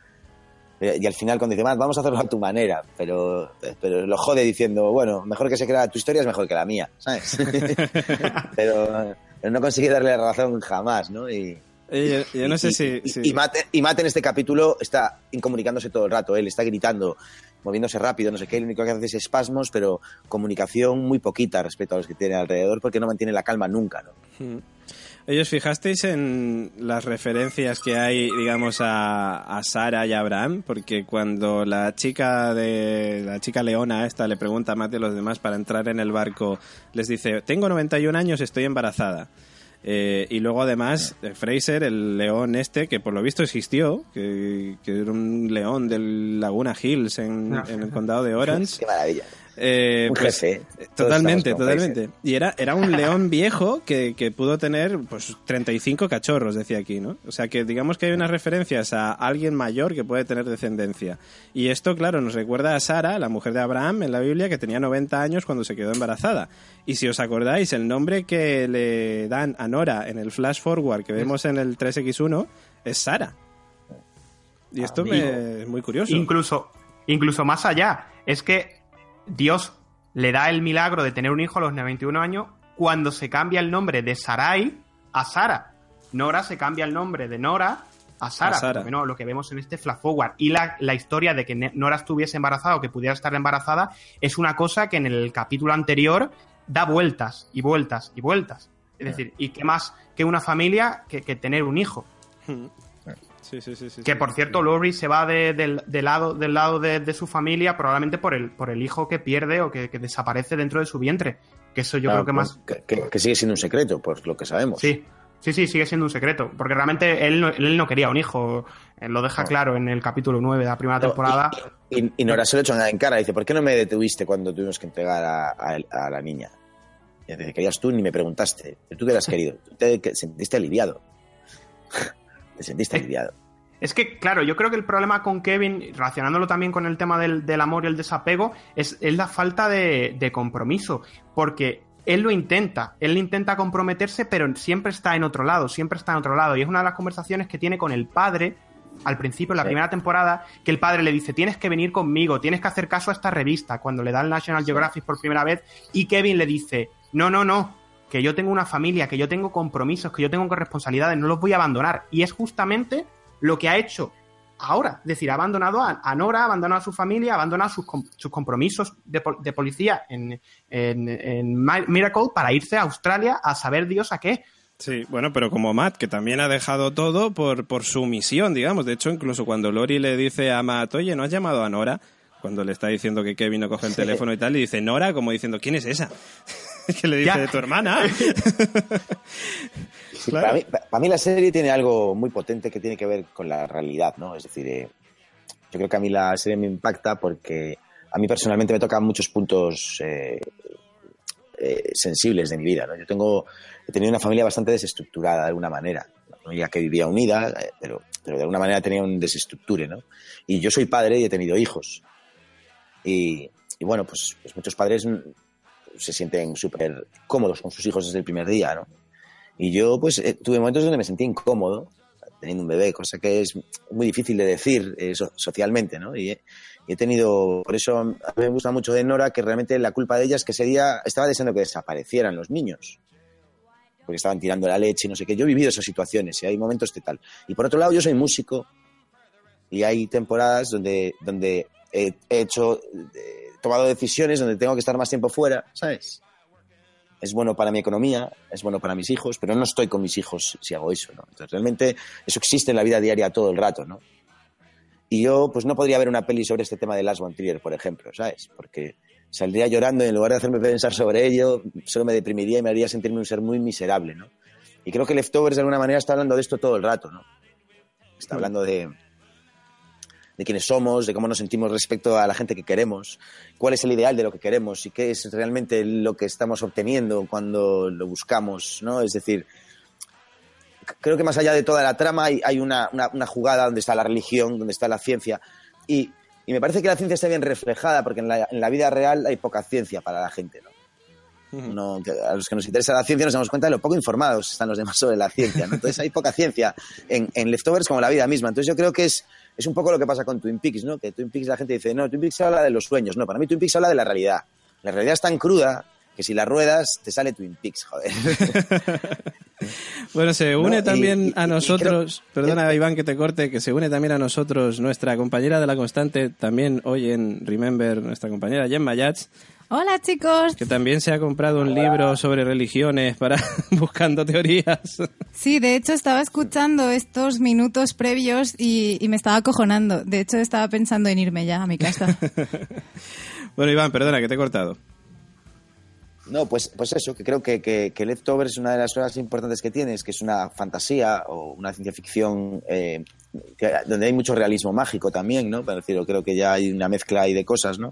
y al final cuando dice, vamos a hacerlo a tu manera, pero, pero lo jode diciendo, bueno, mejor que se crea tu historia es mejor que la mía, ¿sabes? pero, no consigue darle la razón jamás, ¿no? Y, yo, no sé si... Y, Matt, y en este capítulo está incomunicándose todo el rato, él está gritando, moviéndose rápido, no sé qué, lo único que hace es espasmos, pero comunicación muy poquita respecto a los que tiene alrededor porque no mantiene la calma nunca, ¿no? Hmm. ¿Ellos fijasteis en las referencias que hay, digamos, a, a Sara y a Abraham? Porque cuando la chica de la chica leona esta le pregunta a Matt y los demás para entrar en el barco, les dice, tengo 91 años, estoy embarazada. Eh, y luego además Fraser, el león este, que por lo visto existió, que, era un león del Laguna Hills en, ah. en el condado de Orange. Qué maravilla. Eh, un pues, jefe. Totalmente, totalmente. Y era, era un león viejo que, que, pudo tener pues 35 cachorros, decía aquí, ¿no? O sea que digamos que hay unas referencias a alguien mayor que puede tener descendencia. Y esto, claro, nos recuerda a Sara, la mujer de Abraham en la Biblia, que tenía 90 años cuando se quedó embarazada. Y si os acordáis, el nombre que le dan a Nora en el flash forward que vemos en el 3X1 es Sara. Y esto me, es muy curioso. Incluso, incluso más allá. Es que Dios le da el milagro de tener un hijo a los 91 años cuando se cambia el nombre de Sarai a Sara. Nora se cambia el nombre de Nora a Sara. lo que vemos en este flash forward. Y la, historia de que Nora estuviese embarazada o que pudiera estar embarazada es una cosa que en el capítulo anterior da vueltas y vueltas y vueltas. Es decir, ¿y qué más que una familia que, que tener un hijo? Sí, sí, sí, que por cierto, Laurie se va de, lado, del lado de, su familia probablemente por el, por el hijo que pierde o que, desaparece dentro de su vientre. Que eso yo creo que más. Que, sigue siendo un secreto, por lo que sabemos. Sí, sí, sí, sigue siendo un secreto. Porque realmente él no, él no quería un hijo. lo deja claro en el capítulo 9 de la primera temporada. Y, y, Nora se lo echa en cara. Dice: ¿Por qué no me detuviste cuando tuvimos que entregar a, la niña? Y dice: Querías tú ni me preguntaste. Tú te has querido. Tú te sentiste aliviado. Te sentiste aliviado. Es que, claro, yo creo que el problema con Kevin, relacionándolo también con el tema del, amor y el desapego, es, la falta de, compromiso. Porque él lo intenta, él intenta comprometerse, pero siempre está en otro lado, siempre está en otro lado. Y es una de las conversaciones que tiene con el padre al principio, en la primera temporada, que el padre le dice, tienes que venir conmigo, tienes que hacer caso a esta revista, cuando le da el National Geographic por primera vez, y Kevin le dice, no, no, no, que yo tengo una familia, que yo tengo compromisos, que yo tengo responsabilidades, no los voy a abandonar. Y es justamente lo que ha hecho ahora. Es decir, ha abandonado a, Nora, ha abandonado a su familia, ha abandonado sus, sus compromisos de, policía en, Miracle para irse a Australia a saber Dios a qué. Sí, bueno, pero como Matt, que también ha dejado todo por, por su misión, digamos. De hecho, incluso cuando Lori le dice a Matt, oye, ¿no has llamado a Nora? Cuando le está diciendo que Kevin no coge el teléfono y tal, y dice Nora, como diciendo, ¿quién es esa? que le dice de tu hermana. para, mí, la serie tiene algo muy potente que tiene que ver con la realidad, ¿no? Es decir, eh, yo creo que a mí la serie me impacta porque a mí personalmente me tocan muchos puntos eh, eh, sensibles de mi vida, ¿no? Yo tengo, he tenido una familia bastante desestructurada de alguna manera, una familia que vivía unida, pero, pero de alguna manera tenía un desestructure, ¿no? Y yo soy padre y he tenido hijos. Y, bueno, pues, pues muchos padres se sienten súper cómodos con sus hijos desde el primer día, ¿no? Y yo, pues, eh, tuve momentos donde me sentí incómodo teniendo un bebé, cosa que es muy difícil de decir eh, socialmente, ¿no? Y, he tenido, por eso a mí me gusta mucho de Nora que realmente la culpa de ella es que ese día estaba deseando que desaparecieran los niños, porque estaban tirando la leche y no sé qué. Yo he vivido esas situaciones y hay momentos de tal. Y por otro lado, yo soy músico y hay temporadas donde, donde he, hecho... Eh, tomado decisiones donde tengo que estar más tiempo fuera, ¿sabes? Es bueno para mi economía, es bueno para mis hijos, pero no estoy con mis hijos si hago eso, ¿no? Entonces, realmente eso existe en la vida diaria todo el rato, ¿no? Y yo, pues no podría ver una peli sobre este tema de Lars von Trier, por ejemplo, ¿sabes? Porque saldría llorando y en lugar de hacerme pensar sobre ello, solo me deprimiría y me haría sentirme un ser muy miserable, ¿no? Y creo que Leftovers de alguna manera está hablando de esto todo el rato, ¿no? Está hablando de, de quiénes somos, de cómo nos sentimos respecto a la gente que queremos, cuál es el ideal de lo que queremos y qué es realmente lo que estamos obteniendo cuando lo buscamos, ¿no? Es decir, creo que más allá de toda la trama hay, una, jugada donde está la religión, donde está la ciencia y, Y me parece que la ciencia está bien reflejada, porque en la, en la vida real hay poca ciencia para la gente, ¿no? No, a los que nos interesa la ciencia nos damos cuenta de lo poco informados están los demás sobre la ciencia. ¿no? Entonces hay poca ciencia en, en, Leftovers como la vida misma. Entonces yo creo que es, es un poco lo que pasa con Twin Peaks, ¿no? Que Twin Peaks la gente dice, no, Twin Peaks habla de los sueños. No, para mí Twin Peaks habla de la realidad. La realidad es tan cruda que si la ruedas te sale Twin Peaks, joder. bueno, se une también a nosotros, perdona Iván que te corte, que se une también a nosotros nuestra compañera de la constante, también hoy en Remember, nuestra compañera Gemma Yats. Hola chicos. Que también se ha comprado un libro sobre religiones para buscando teorías. Sí, de hecho estaba escuchando estos minutos previos y, y me estaba acojonando. De hecho estaba pensando en irme ya a mi casa. bueno Iván, perdona que te he cortado. No, pues, pues eso, que creo que, que, que es una de las cosas importantes que tiene, es que es una fantasía o una ciencia ficción eh, donde hay mucho realismo mágico también, ¿no? Pero decir, creo que ya hay una mezcla ahí de cosas, ¿no?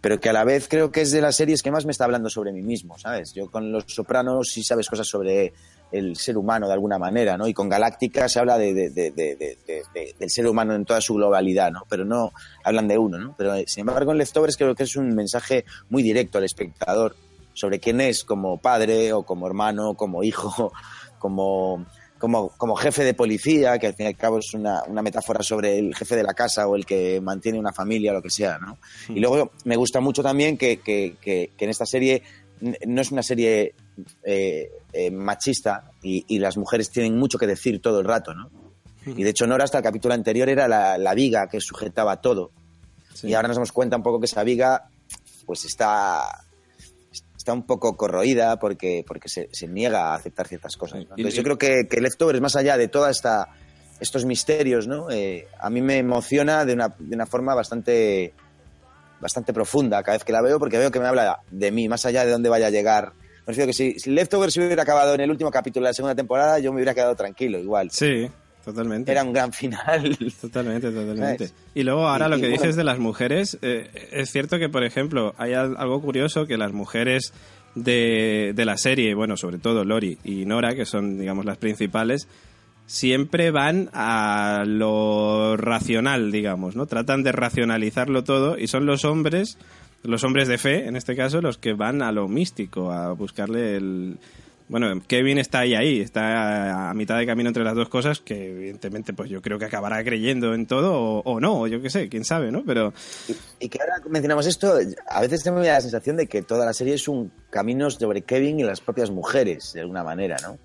Pero que a la vez creo que es de las series que más me está hablando sobre mí mismo, ¿sabes? Yo con Los Sopranos sí sabes cosas sobre el ser humano de alguna manera, ¿no? Y con Galáctica se habla de, de, de, del ser humano en toda su globalidad, ¿no? Pero no hablan de uno, ¿no? Pero sin embargo en Leftovers creo que es un mensaje muy directo al espectador sobre quién es como padre o como hermano, como hijo, como, como, como jefe de policía, que al fin y al cabo es una, una, metáfora sobre el jefe de la casa o el que mantiene una familia lo que sea, ¿no? Mm. Y luego me gusta mucho también que, que, que, que en esta serie no es una serie eh, eh, machista y, y, las mujeres tienen mucho que decir todo el rato, ¿no? Y de hecho Nora hasta el capítulo anterior era la, la viga que sujetaba todo. Sí. Y ahora nos damos cuenta un poco que esa viga pues está está un poco corroída porque, porque se, se niega a aceptar ciertas cosas. ¿no? Entonces, yo creo que, que Leftovers, más allá de toda esta estos misterios, ¿no? Eh, a mí me emociona de una, de una forma bastante bastante profunda cada vez que la veo porque veo que me habla de mí, más allá de dónde vaya a llegar. Me refiero que si, si Leftovers hubiera acabado en el último capítulo de la segunda temporada, yo me hubiera quedado tranquilo, igual. Sí, totalmente. Era un gran final. Totalmente, totalmente. ¿Sabes? Y luego ahora y, lo que dices bueno, de las mujeres, eh, es cierto que, por ejemplo, hay algo curioso que las mujeres de, de la serie, bueno, sobre todo Lori y Nora, que son, digamos, las principales, siempre van a lo racional, digamos, ¿no? Tratan de racionalizarlo todo y son los hombres, los hombres de fe, en este caso, los que van a lo místico, a buscarle el... Bueno, Kevin está ahí, ahí, está a mitad de camino entre las dos cosas, que evidentemente pues yo creo que acabará creyendo en todo o, o no, o yo qué sé, quién sabe, ¿no? Pero... Y, y, que ahora mencionamos esto, a veces tengo la sensación de que toda la serie es un camino sobre Kevin y las propias mujeres, de alguna manera, ¿no?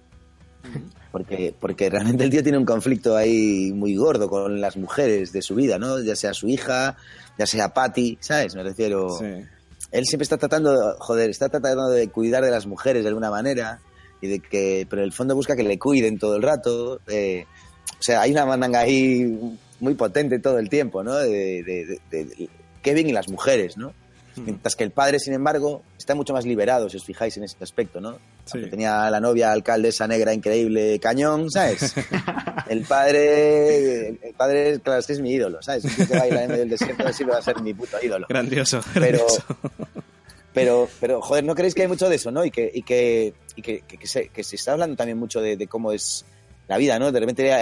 porque, porque realmente el tío tiene un conflicto ahí muy gordo con las mujeres de su vida, ¿no? Ya sea su hija, ya sea Patty, ¿sabes? Me refiero... Sí. Él siempre está tratando, joder, está tratando de cuidar de las mujeres de alguna manera y de que, pero en el fondo busca que le cuiden todo el rato. Eh, o sea, hay una mandanga ahí muy potente todo el tiempo, ¿no? De, de, de, de Kevin y las mujeres, ¿no? Mientras que el padre, sin embargo, está mucho más liberado, si os fijáis en ese aspecto, ¿no? Sí. Tenía la novia alcaldesa negra increíble, cañón, ¿sabes? el padre, el padre, claro, este es mi ídolo, ¿sabes? Que baila en medio del desierto, sí va a ser mi puto ídolo. Grandioso, grandioso. Pero, pero, pero, joder, ¿no creéis que hay mucho de eso, no? Y que, y que, y que, que, que se, que se está hablando también mucho de, de cómo es la vida, ¿no? De repente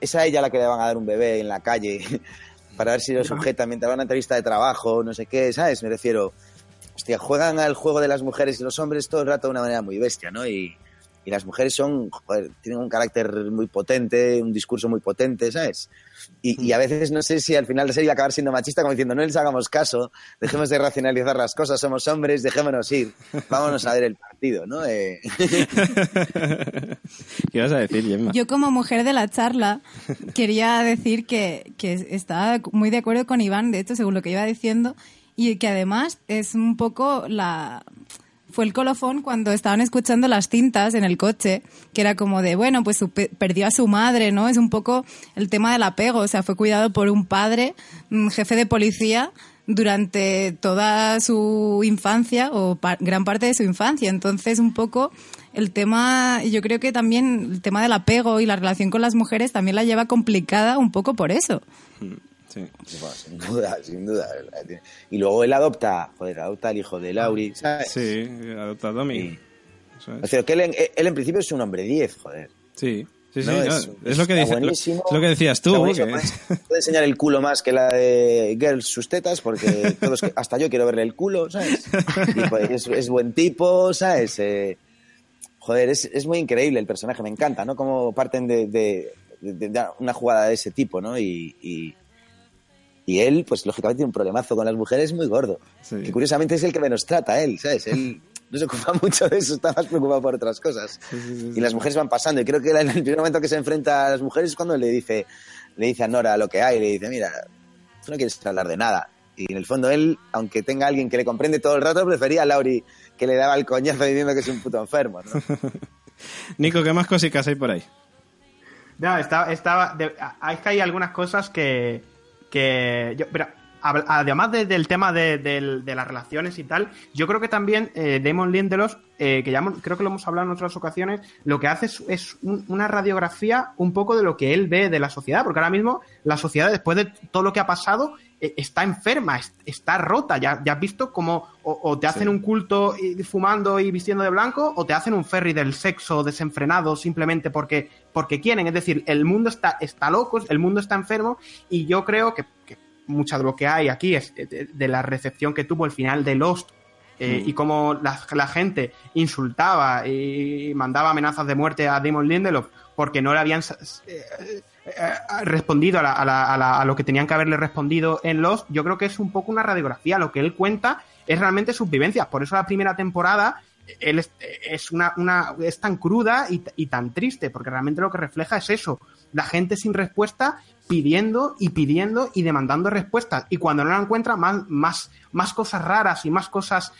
es a ella la que le van a dar un bebé en la calle para ver si lo sujeta mientras va a una entrevista de trabajo, no sé qué, ¿sabes? Me refiero, hostia, juegan al juego de las mujeres y los hombres todo el rato de una manera muy bestia, ¿no? Y, y las mujeres son, joder, tienen un carácter muy potente, un discurso muy potente, ¿sabes? Y, y, a veces no sé si al final de serie acabar siendo machista como diciendo, no les hagamos caso, dejemos de racionalizar las cosas, somos hombres, dejémonos ir, vámonos a ver el partido, ¿no? Eh... ¿Qué ibas a decir, Gemma? Yo como mujer de la charla quería decir que, que estaba muy de acuerdo con Iván, de hecho, según lo que iba diciendo, y que además es un poco la fue el colofón cuando estaban escuchando las cintas en el coche, que era como de, bueno, pues su, perdió a su madre, ¿no? Es un poco el tema del apego, o sea, fue cuidado por un padre, un jefe de policía, durante toda su infancia o pa gran parte de su infancia. Entonces, un poco el tema, yo creo que también el tema del apego y la relación con las mujeres también la lleva complicada un poco por eso. Sí. Bueno, sin duda, sin duda. Y luego él adopta, joder, adopta al hijo de Lauri, ¿sabes? Sí, adopta a Domi. Sí. O sea, que él en, él en, principio es un hombre 10, joder. Sí. Sí, sí, es, lo que lo que decías tú. Puede, enseñar el culo más que la de Girls sus tetas, porque todos, hasta yo quiero verle el culo, ¿sabes? Y pues, es, buen tipo, ¿sabes? Eh, joder, es, muy increíble el personaje, me encanta, ¿no? Cómo parten de, una jugada de ese tipo, ¿no? Y, y, él, pues lógicamente tiene un problemazo con las mujeres muy gordo. Que curiosamente es el que menos trata él, ¿sabes? Él no se ocupa mucho de eso, está más preocupado por otras cosas. y las mujeres van pasando. Y creo que en el primer momento que se enfrenta a las mujeres es cuando le dice, le dice a Nora lo que hay, le dice, mira, tú no quieres hablar de nada. Y en el fondo él, aunque tenga alguien que le comprende todo el rato, prefería a Lauri que le daba el coñazo diciendo que es un puto enfermo. Nico, ¿qué más cositas hay por ahí? No, estaba, estaba hay que hay algunas cosas que, que yo, además del tema de, las relaciones y tal, yo creo que también eh, Damon Lindelof, eh, que ya creo que lo hemos hablado en otras ocasiones, lo que hace es, una radiografía un poco de lo que él ve de la sociedad, porque ahora mismo la sociedad, después de todo lo que ha pasado, está enferma, está rota. Ya, ya has visto cómo o, te hacen un culto fumando y vistiendo de blanco, o te hacen un ferry del sexo desenfrenado simplemente porque, porque quieren. Es decir, el mundo está, está loco, el mundo está enfermo, y yo creo que mucha de lo que hay aquí es de, la recepción que tuvo el final de Lost eh, mm. y cómo la, gente insultaba y mandaba amenazas de muerte a Damon Lindelof porque no le habían eh, respondido a, lo que tenían que haberle respondido en Lost, yo creo que es un poco una radiografía. Lo que él cuenta es realmente sus vivencias. Por eso la primera temporada él es, una, una, es tan cruda y, tan triste, porque realmente lo que refleja es eso. La gente sin respuesta pidiendo y pidiendo y demandando respuestas. Y cuando no la encuentran, más, más, más cosas raras y más cosas,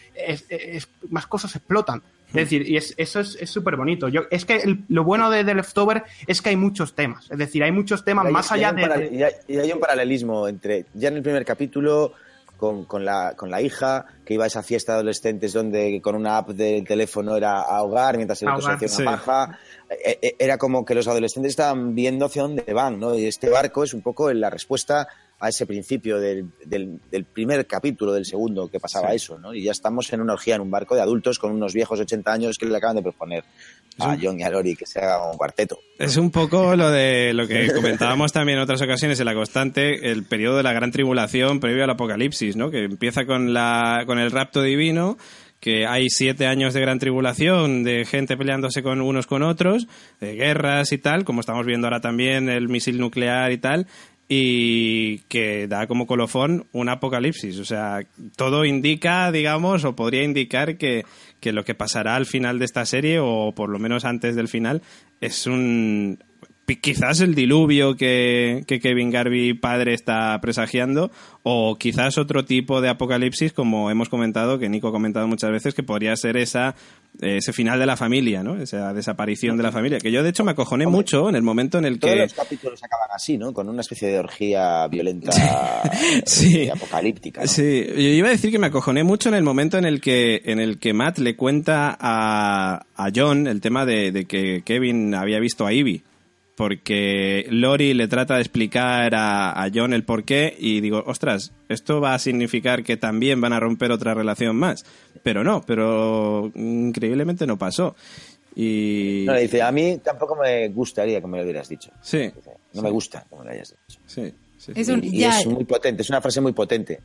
más cosas explotan. Es decir, y eso es súper bonito. Yo, es que lo bueno de The Leftover es que hay muchos temas. Es decir, hay muchos temas más allá de. y hay un paralelismo entre. Ya en el primer capítulo con, con, la, con la hija, que iba a esa fiesta de adolescentes donde con una app del teléfono era ahogar mientras el otro se hacía una paja. E, e, era como que los adolescentes estaban viendo hacia dónde van, ¿no? Y este barco es un poco la respuesta a ese principio del, del, primer capítulo del segundo que pasaba eso, ¿no? Y ya estamos en una orgía en un barco de adultos con unos viejos 80 años que le acaban de proponer a John y a Lori que se haga un cuarteto. Es un poco lo de lo que comentábamos también en otras ocasiones en la constante, el periodo de la gran tribulación previo al apocalipsis, ¿no? Que empieza con la con el rapto divino que hay siete años de gran tribulación, de gente peleándose con unos con otros, de guerras y tal, como estamos viendo ahora también el misil nuclear y tal, y que da como colofón un apocalipsis. O sea, todo indica, digamos, o podría indicar que, que lo que pasará al final de esta serie, o por lo menos antes del final, es un quizás el diluvio que, Kevin Garvey padre está presagiando o quizás otro tipo de apocalipsis como hemos comentado, que Nico ha comentado muchas veces, que podría ser esa ese final de la familia, ¿no? Esa desaparición de la familia. Que yo, de hecho, me acojoné mucho en el momento en el que... Todos los capítulos acaban así, ¿no? Con una especie de orgía violenta sí. apocalíptica. Sí, yo iba a decir que me acojoné mucho en el momento en el que, en el que Matt le cuenta a, a John el tema de, de que Kevin había visto a Ivy porque Lori le trata de explicar a, John el porqué y digo, ostras, esto va a significar que también van a romper otra relación más. Pero no, pero increíblemente no pasó. Y... No, le dice, a mí tampoco me gustaría que me lo hubieras dicho. Sí. no me gusta que me lo hayas dicho. Sí. Es y es muy potente, es una frase muy potente.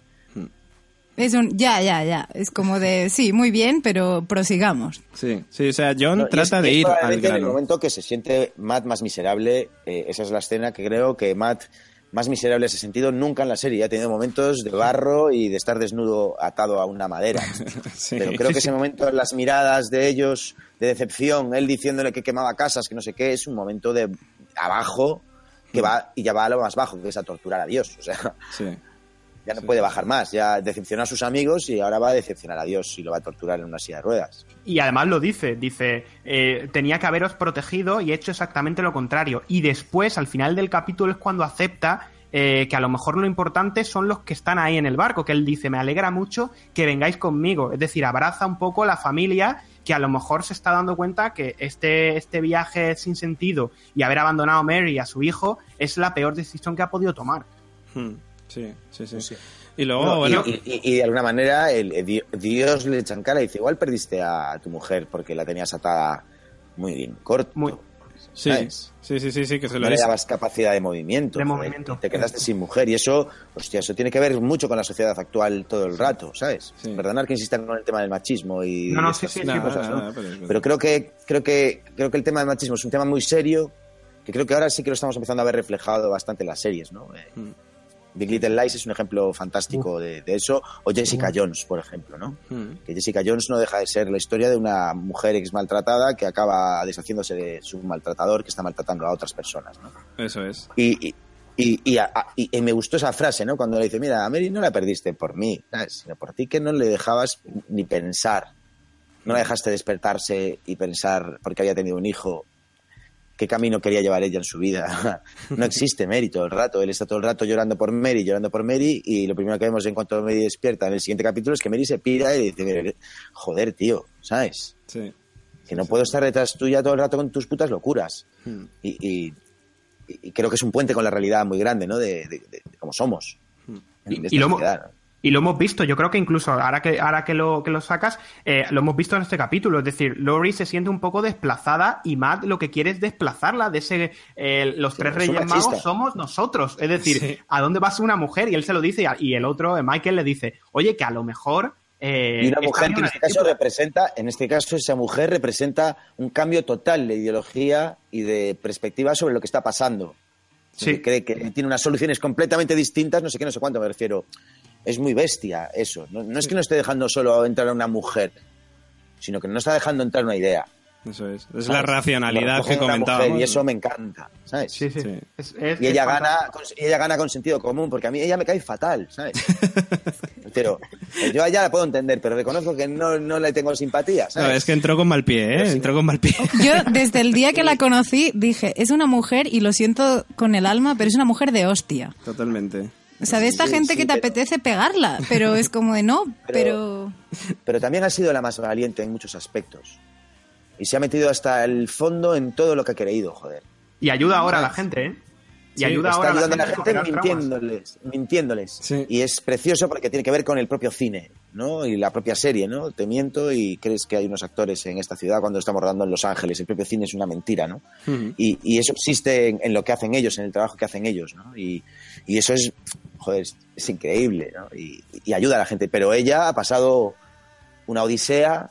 Es un ya, ya, ya. Es como de, sí, muy bien, pero prosigamos. Sí, sí, o sea, John trata de ir al grano. En el momento que se siente Matt más miserable, eh, esa es la escena que creo que Matt más miserable se ha sentido nunca en la serie. Ha tenido momentos de barro y de estar desnudo atado a una madera. Pero creo que ese momento, las miradas de ellos, de decepción, él diciéndole que quemaba casas, que no sé qué, es un momento de abajo que mm. va y ya va a lo más bajo, que es a torturar a Dios. O sea, sí ya no puede bajar más, ya decepcionó a sus amigos y ahora va a decepcionar a Dios y lo va a torturar en una silla de ruedas. Y además lo dice, dice, eh, tenía que haberos protegido y he hecho exactamente lo contrario. Y después, al final del capítulo, es cuando acepta eh, que a lo mejor lo importante son los que están ahí en el barco, que él dice, me alegra mucho que vengáis conmigo. Es decir, abraza un poco la familia que a lo mejor se está dando cuenta que este, este viaje sin sentido y haber abandonado a Mary y a su hijo es la peor decisión que ha podido tomar. Hmm. Sí, sí, sí. Y luego, bueno. Y, de alguna manera, el, Dios le echan cara y dice: Igual perdiste a tu mujer porque la tenías atada muy bien, corto. Muy, Sí, ¿sabes? sí, sí, sí, sí, que se lo no le dabas capacidad de movimiento. De movimiento. Te quedaste sin mujer. Y eso, hostia, eso tiene que ver mucho con la sociedad actual todo el rato, ¿sabes? Sí. Perdonar que insistan con el tema del machismo y No, no, sí, sí, Nada, cosas, ¿no? nada, pero es- Pero creo que, creo que, creo que el tema del machismo es un tema muy serio, que creo que ahora sí que lo estamos empezando a ver reflejado bastante en las series, ¿no? Eh, Mm. Big Little Lies es un ejemplo fantástico de, de eso, o Jessica Jones, por ejemplo, ¿no? Mm. Que Jessica Jones no deja de ser la historia de una mujer ex maltratada que acaba deshaciéndose de su maltratador que está maltratando a otras personas, ¿no? Eso es. Y, y, y, y a- a- y- y me gustó esa frase, ¿no? Cuando le dice, mira, a Mary no la perdiste por mí, ¿sabes? sino por ti que no le dejabas ni pensar. No la dejaste despertarse y pensar, porque había tenido un hijo, qué camino quería llevar ella en su vida. no existe Mary todo el rato. Él está todo el rato llorando por Mary, llorando por Mary, y lo primero que vemos en cuanto Mary despierta en el siguiente capítulo es que Mary se pira y dice, "Mira, joder, tío, ¿sabes? Sí. Que no puedo estar detrás tuya todo el rato con tus putas locuras Mm. y, y- y creo que es un puente con la realidad muy grande, ¿no? De, de- de- de cómo somos. Hmm. Y- De y lo ¿no? Y lo hemos visto, yo creo que incluso ahora que, ahora que, lo, que lo sacas, eh, lo hemos visto en este capítulo. Es decir, Lori se siente un poco desplazada y Matt lo que quiere es desplazarla de ese. eh, los tres reyes magos somos nosotros. Es decir, Sí. ¿a dónde vas una mujer? Y él se lo dice y a- y el otro, eh, Michael, le dice, oye, que a lo mejor. eh, Y una mujer que en este es caso discípula". representa, en este caso esa mujer representa un cambio total de ideología y de perspectiva sobre lo que está pasando. Sí. Que cree que tiene unas soluciones completamente distintas, no sé qué, no sé cuánto me refiero. Es muy bestia eso. No, no es que no esté dejando solo entrar a una mujer, sino que no está dejando entrar una idea. Eso es. Es ¿sabes? la racionalidad que comentábamos. Y eso me encanta, ¿sabes? Sí, sí. Sí. Es- es- Y ella es gana, con, y ella gana con sentido común, porque a mí ella me cae fatal, ¿sabes? Pero eh, yo a ella la puedo entender, pero reconozco que no, no le tengo simpatía, No, ¿sabes? es que entró con mal pie, ¿eh? Entró con mal pie. Yo desde el día que la conocí dije, es una mujer, y lo siento con el alma, pero es una mujer de hostia. Totalmente. O sea, de esta Sí, gente sí, que te pero- apetece pegarla, pero es como de no, pero... Pero también ha sido la más valiente en muchos aspectos. Y se ha metido hasta el fondo en todo lo que ha creído, joder. Y ayuda ahora a la gente, ¿eh? Y Sí, ayuda ahora a la ayudando gente, a la gente mintiéndoles, mintiéndoles. Sí. Y es precioso porque tiene que ver con el propio cine, ¿no? Y la propia serie, ¿no? Te miento y crees que hay unos actores en esta ciudad cuando estamos rodando en Los Ángeles. El propio cine es una mentira, ¿no? Y, y eso existe en, en lo que hacen ellos, en el trabajo que hacen ellos, ¿no? Y, y eso es, joder, es, es increíble, ¿no? Y, y ayuda a la gente. Pero ella ha pasado una odisea,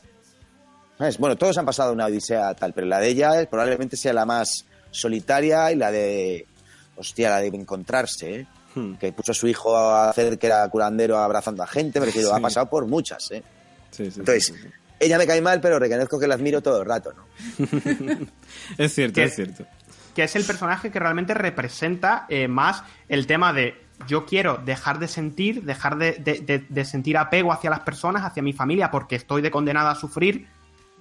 ¿sabes? Bueno, todos han pasado una odisea tal, pero la de ella probablemente sea la más solitaria y la de, hostia, la de encontrarse, ¿eh? Hmm. Que puso a su hijo a hacer que era curandero abrazando a gente, Sí. ha pasado por muchas, ¿eh? Sí, sí, Entonces, ella me cae mal, pero reconozco que la admiro todo el rato, ¿no? Es cierto, ¿Qué? es cierto. Que es el personaje que realmente representa eh, más el tema de yo quiero dejar de sentir, dejar de, sentir apego hacia las personas, hacia mi familia, porque estoy de condenada a sufrir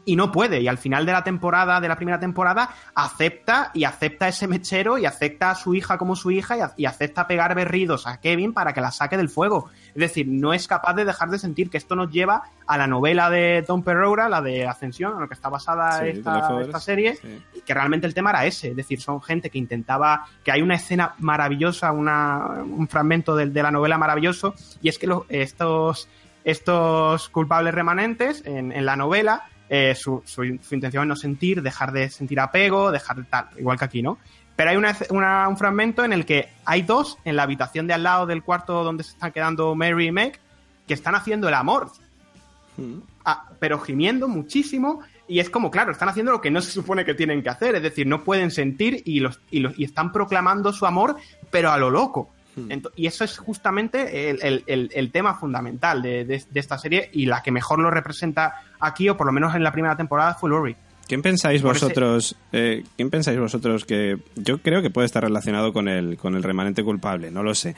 y no puede. Y al final de la temporada, de la primera temporada, acepta y acepta ese mechero y acepta a su hija como su hija y acepta pegar berridos a Kevin para que la saque del fuego. Es decir, no es capaz de dejar de sentir que esto nos lleva a la novela de Tom Perroura, la de Ascensión, en la que está basada Sí, esta, serie, sí. y que realmente el tema era ese, es decir, son gente que intentaba, que hay una escena maravillosa, una, un fragmento de, de la novela maravilloso, y es que los- estos, estos culpables remanentes en, en la novela, eh, su, su- su intención es no sentir, dejar de sentir apego, dejar de tal, igual que aquí, ¿no? Pero hay una, una- un fragmento en el que hay dos en la habitación de al lado del cuarto donde se están quedando Mary y Meg que están haciendo el amor, Hmm. Ah, pero gimiendo muchísimo y es como, claro, están haciendo lo que no se supone que tienen que hacer, es decir, no pueden sentir y, los, y, los- y están proclamando su amor, pero a lo loco. Ento- y eso es justamente el, el- el- el tema fundamental de, de- de esta serie y la que mejor lo representa aquí, o por lo menos en la primera temporada, fue Lori. ¿Quién pensáis vosotros? eh, ¿Quién pensáis vosotros que yo creo que puede estar relacionado con el con el remanente culpable? No lo sé.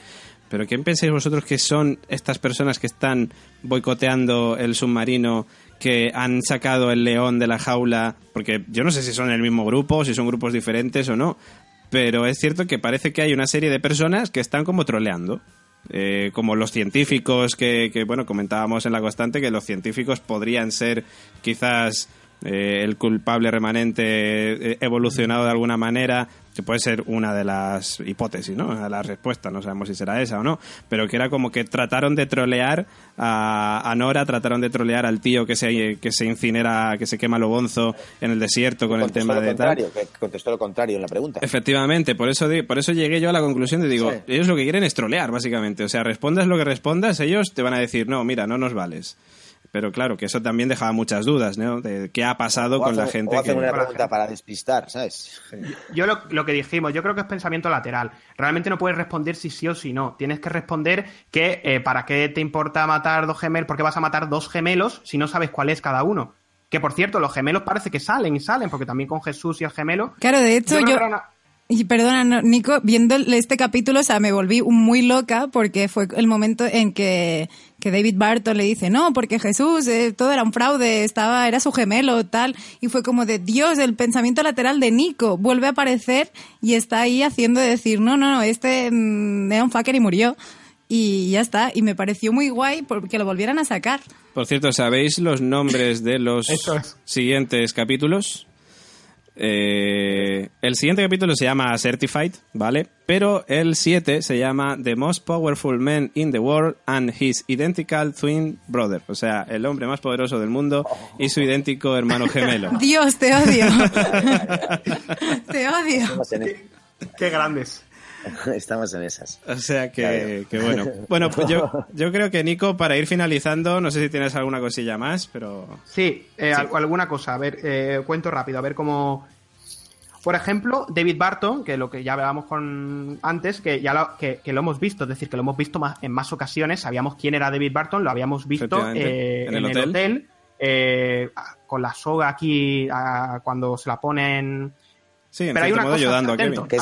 Pero ¿quién pensáis vosotros que son estas personas que están boicoteando el submarino, que han sacado el león de la jaula? Porque yo no sé si son el mismo grupo, si son grupos diferentes o no. Pero es cierto que parece que hay una serie de personas que están como troleando. Eh, como los científicos que, que, bueno, comentábamos en la constante que los científicos podrían ser quizás eh, el culpable remanente eh, evolucionado de alguna manera, que puede ser una de las hipótesis, ¿no? De las respuestas, no sabemos si será esa o no, pero que era como que trataron de trolear a, Nora, trataron de trolear al tío que se, que se incinera, que se quema lo bonzo en el desierto con el tema de tal. Que contestó lo contrario en la pregunta. Efectivamente, por eso, por eso llegué yo a la conclusión de digo, ellos lo que quieren es trolear, básicamente. O sea, respondas lo que respondas, ellos te van a decir, no, mira, no nos vales. Pero claro, que eso también dejaba muchas dudas, ¿no? De qué ha pasado con la gente. O hacen una pregunta para despistar, ¿sabes? Yo lo, que dijimos, yo creo que es pensamiento lateral. Realmente no puedes responder si sí o si no. Tienes que responder que eh, para qué te importa matar dos gemelos, porque vas a matar dos gemelos si no sabes cuál es cada uno. Que por cierto, los gemelos parece que salen y salen, porque también con Jesús y el gemelo. Claro, de hecho, yo. Y perdona, Nico, viendo este capítulo, o sea, me volví muy loca porque fue el momento en que, que David Barton le dice, no, porque Jesús, eh, todo era un fraude, estaba, era su gemelo, tal. Y fue como de, Dios, el pensamiento lateral de Nico vuelve a aparecer y está ahí haciendo de decir, no, no, no, este mm, era un fucker y murió. Y ya está. Y me pareció muy guay porque lo volvieran a sacar. Por cierto, ¿sabéis los nombres de los siguientes capítulos? Eh, el siguiente capítulo se llama Certified, ¿vale? Pero el 7 se llama The Most Powerful Man in the World and His Identical Twin Brother. O sea, el hombre más poderoso del mundo y su idéntico hermano gemelo. Dios, te odio. te odio. Qué grandes. Estamos en esas. O sea que, bueno. Bueno, pues yo, yo creo que Nico, para ir finalizando, no sé si tienes alguna cosilla más, pero... Sí, eh, alguna cosa. A ver, eh, cuento rápido, a ver cómo... Por ejemplo, David Barton, que lo que ya hablábamos con antes, que ya lo, que, lo hemos visto, es decir, que lo hemos visto más, en más ocasiones, sabíamos quién era David Barton, lo habíamos visto eh, en, el hotel, con la soga aquí cuando se la ponen Sí, pero hay una cosa ayudando a Kevin. Que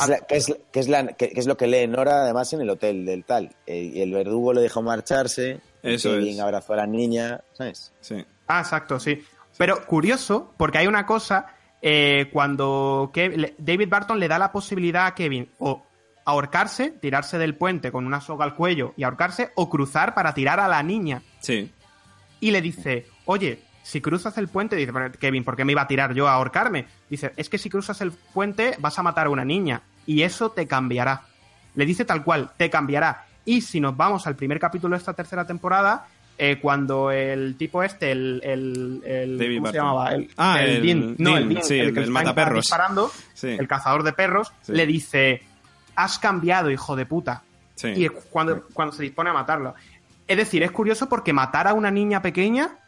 es, lo que lee Nora, además, en el hotel del tal. Eh, el verdugo le dejó marcharse. Eso Kevin abrazó a la niña, ¿sabes? Sí. Ah, exacto, sí. Pero curioso, porque hay una cosa, eh, cuando David Barton le da la posibilidad a Kevin o ahorcarse, tirarse del puente con una soga al cuello y ahorcarse, o cruzar para tirar a la niña. Sí. Y le dice, oye, si cruzas el puente, dice Kevin, ¿por qué me iba a tirar yo a ahorcarme? Dice, es que si cruzas el puente vas a matar a una niña y eso te cambiará. Le dice tal cual, te cambiará. Y si nos vamos al primer capítulo de esta tercera temporada, eh, cuando el tipo este, el, el, ¿cómo se llamaba? El, ah, el, no, el, el, que mataperros. disparando, el cazador de perros, le dice, has cambiado, hijo de puta. Y cuando, cuando se dispone a matarlo. Es decir, es curioso porque matar a una niña pequeña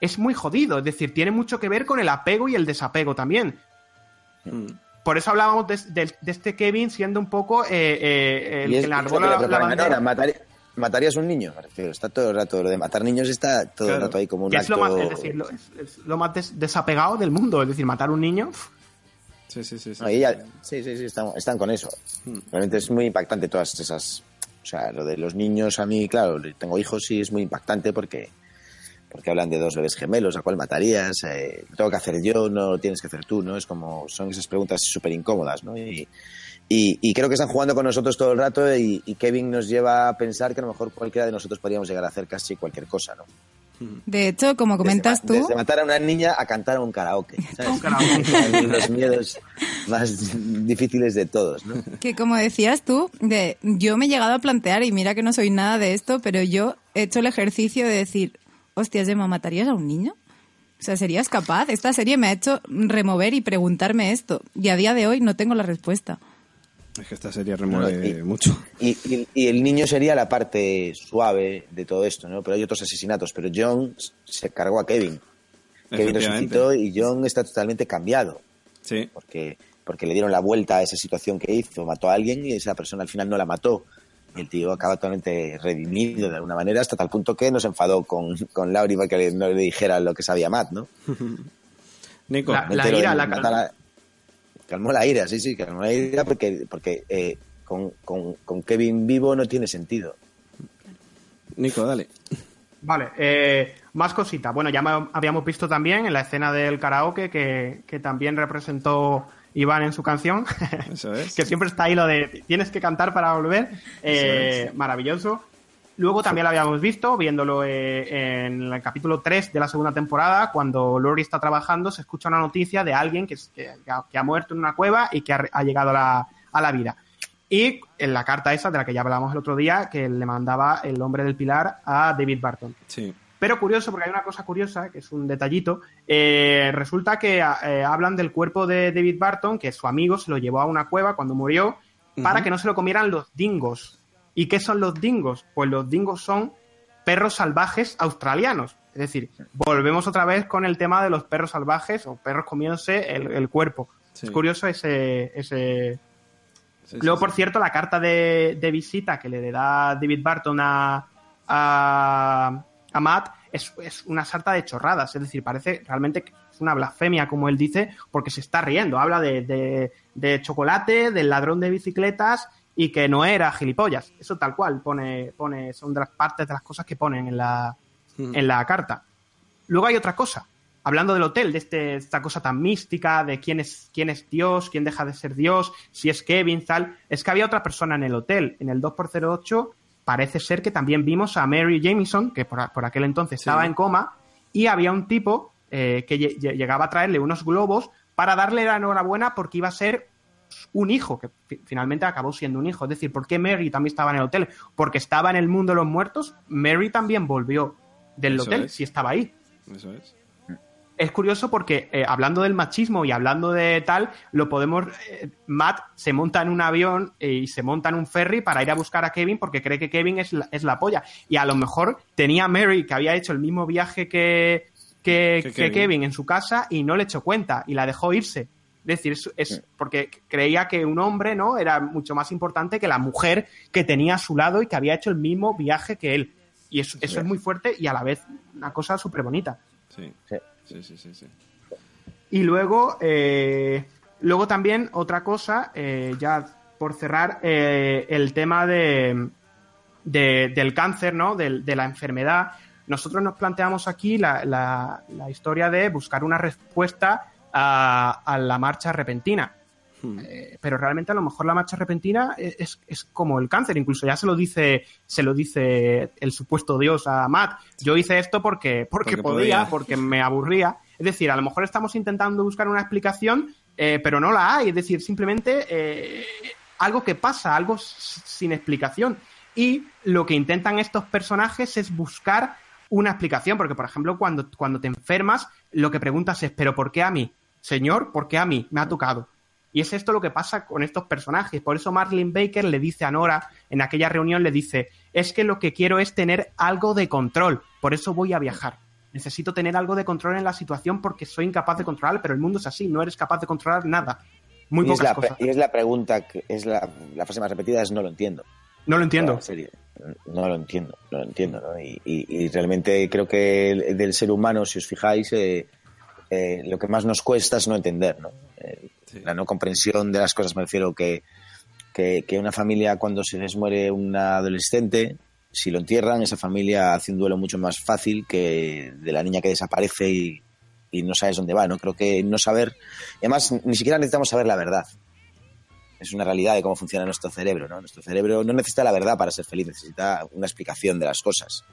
es muy jodido. Es decir, tiene mucho que ver con el apego y el desapego también. Mm. Por eso hablábamos de, este Kevin siendo un poco eh, eh, el que la, bandera. ¿Matarías un niño? Está todo el rato, lo de matar niños está todo el rato ahí como un acto... Es lo más, es decir, lo, más desapegado del mundo, es decir, matar a un niño... Sí, sí, sí. Sí, sí, sí, sí, están, están con eso. Mm. Realmente es muy impactante todas esas... O sea, lo de los niños a mí, claro, tengo hijos y es muy impactante porque porque hablan de dos bebés gemelos, ¿a cuál matarías? Eh, ¿Tengo que hacer yo? ¿No lo tienes que hacer tú? ¿no? Es como, son esas preguntas súper incómodas, ¿no? Y, y, creo que están jugando con nosotros todo el rato y, Kevin nos lleva a pensar que a lo mejor cualquiera de nosotros podríamos llegar a hacer casi cualquier cosa, ¿no? De hecho, como comentas tú... Desde matar a una niña a cantar a un karaoke. ¿sabes? los miedos más difíciles de todos, ¿no? Que como decías tú, de, yo me he llegado a plantear, y mira que no soy nada de esto, pero yo he hecho el ejercicio de decir, hostias, Emma, ¿matarías a un niño? O sea, ¿serías capaz? Esta serie me ha hecho remover y preguntarme esto. Y a día de hoy no tengo la respuesta. Es que esta serie remueve mucho. Y, el niño sería la parte suave de todo esto, ¿no? Pero hay otros asesinatos. Pero John se cargó a Kevin. Kevin resucitó y John está totalmente cambiado. Sí. Porque, porque le dieron la vuelta a esa situación que hizo. Mató a alguien y esa persona al final no la mató el tío acaba totalmente redimido de alguna manera hasta tal punto que nos enfadó con, con Lauri para que no le dijera lo que sabía Matt, ¿no? Nico, la, ira la, calmó la ira, sí, sí, calmó la ira porque, porque eh, con, con, Kevin vivo no tiene sentido. Nico, dale. Vale, eh, más cositas. Bueno, ya habíamos visto también en la escena del karaoke que, que también representó Iván en su canción, que siempre está ahí lo de tienes que cantar para volver, eh, maravilloso. Luego también lo habíamos visto, viéndolo eh, en el capítulo 3 de la segunda temporada, cuando Lori está trabajando, se escucha una noticia de alguien que, ha, muerto en una cueva y que ha, llegado a la, vida. Y en la carta esa, de la que ya hablábamos el otro día, que le mandaba el hombre del pilar a David Barton. Sí. Pero curioso, porque hay una cosa curiosa, que es un detallito. Eh, resulta que eh, hablan del cuerpo de David Barton, que su amigo se lo llevó a una cueva cuando murió, para que no se lo comieran los dingos. ¿Y qué son los dingos? Pues los dingos son perros salvajes australianos. Es decir, volvemos otra vez con el tema de los perros salvajes o perros comiéndose el, cuerpo. Es curioso ese... ese... Luego, por cierto, la carta de, visita que le da David Barton a, a, Matt es, una sarta de chorradas. Es decir, parece realmente que es una blasfemia, como él dice, porque se está riendo. Habla de, de chocolate, del ladrón de bicicletas y que no era gilipollas. Eso tal cual pone, pone, son de las partes de las cosas que ponen en la, hmm. en la carta. Luego hay otra cosa. Hablando del hotel, de este, esta cosa tan mística, de quién es, quién es Dios, quién deja de ser Dios, si es Kevin, tal, es que había otra persona en el hotel. En el 2x08 parece ser que también vimos a Mary Jameson, que por, aquel entonces estaba en coma, y había un tipo eh, que llegaba a traerle unos globos para darle la enhorabuena porque iba a ser un hijo, que finalmente acabó siendo un hijo. Es decir, ¿por qué Mary también estaba en el hotel? Porque estaba en el mundo de los muertos, Mary también volvió del hotel, si estaba ahí. Eso es. Es curioso porque eh, hablando del machismo y hablando de tal, lo podemos. Eh, Matt se monta en un avión eh, y se monta en un ferry para ir a buscar a Kevin porque cree que Kevin es la, es la polla. Y a lo mejor tenía Mary que había hecho el mismo viaje que, que, Kevin en su casa y no le echó cuenta y la dejó irse. Es decir, es, porque creía que un hombre no era mucho más importante que la mujer que tenía a su lado y que había hecho el mismo viaje que él. Y eso, eso es muy fuerte y a la vez una cosa súper bonita. Sí. Sí. Sí, sí, Y luego, eh, luego también otra cosa, eh, ya por cerrar, eh, el tema de, del cáncer, ¿no? De, la enfermedad. Nosotros nos planteamos aquí la historia de buscar una respuesta a, la marcha repentina. Hmm. Eh, pero realmente a lo mejor la marcha repentina es, como el cáncer, incluso ya se lo dice, se lo dice el supuesto Dios a Matt. Yo hice esto porque, porque, podía, porque me aburría. Es decir, a lo mejor estamos intentando buscar una explicación, eh, pero no la hay. Es decir, simplemente eh, algo que pasa, algo sin explicación. Y lo que intentan estos personajes es buscar una explicación, porque por ejemplo, cuando, cuando te enfermas, lo que preguntas es, ¿pero por qué a mí? Señor, ¿por qué a mí? Me ha tocado. Y es esto lo que pasa con estos personajes. Por eso Marlene Baker le dice a Nora, en aquella reunión le dice, es que lo que quiero es tener algo de control, por eso voy a viajar. Necesito tener algo de control en la situación porque soy incapaz de controlar, pero el mundo es así, no eres capaz de controlar nada. Muy y pocas es la, cosas. Y es la pregunta, que es la, frase más repetida es no lo entiendo. No lo entiendo. No lo entiendo, no lo entiendo. ¿no? Y, realmente creo que del ser humano, si os fijáis, eh, eh, lo que más nos cuesta es no entender, ¿no? Eh, la no comprensión de las cosas. Me refiero que, que, una familia, cuando se les muere un adolescente, si lo entierran, esa familia hace un duelo mucho más fácil que de la niña que desaparece y, y no sabes dónde va, ¿no? Creo que no saber, y además ni siquiera necesitamos saber la verdad. Es una realidad de cómo funciona nuestro cerebro, ¿no? Nuestro cerebro no necesita la verdad para ser feliz, necesita una explicación de las cosas.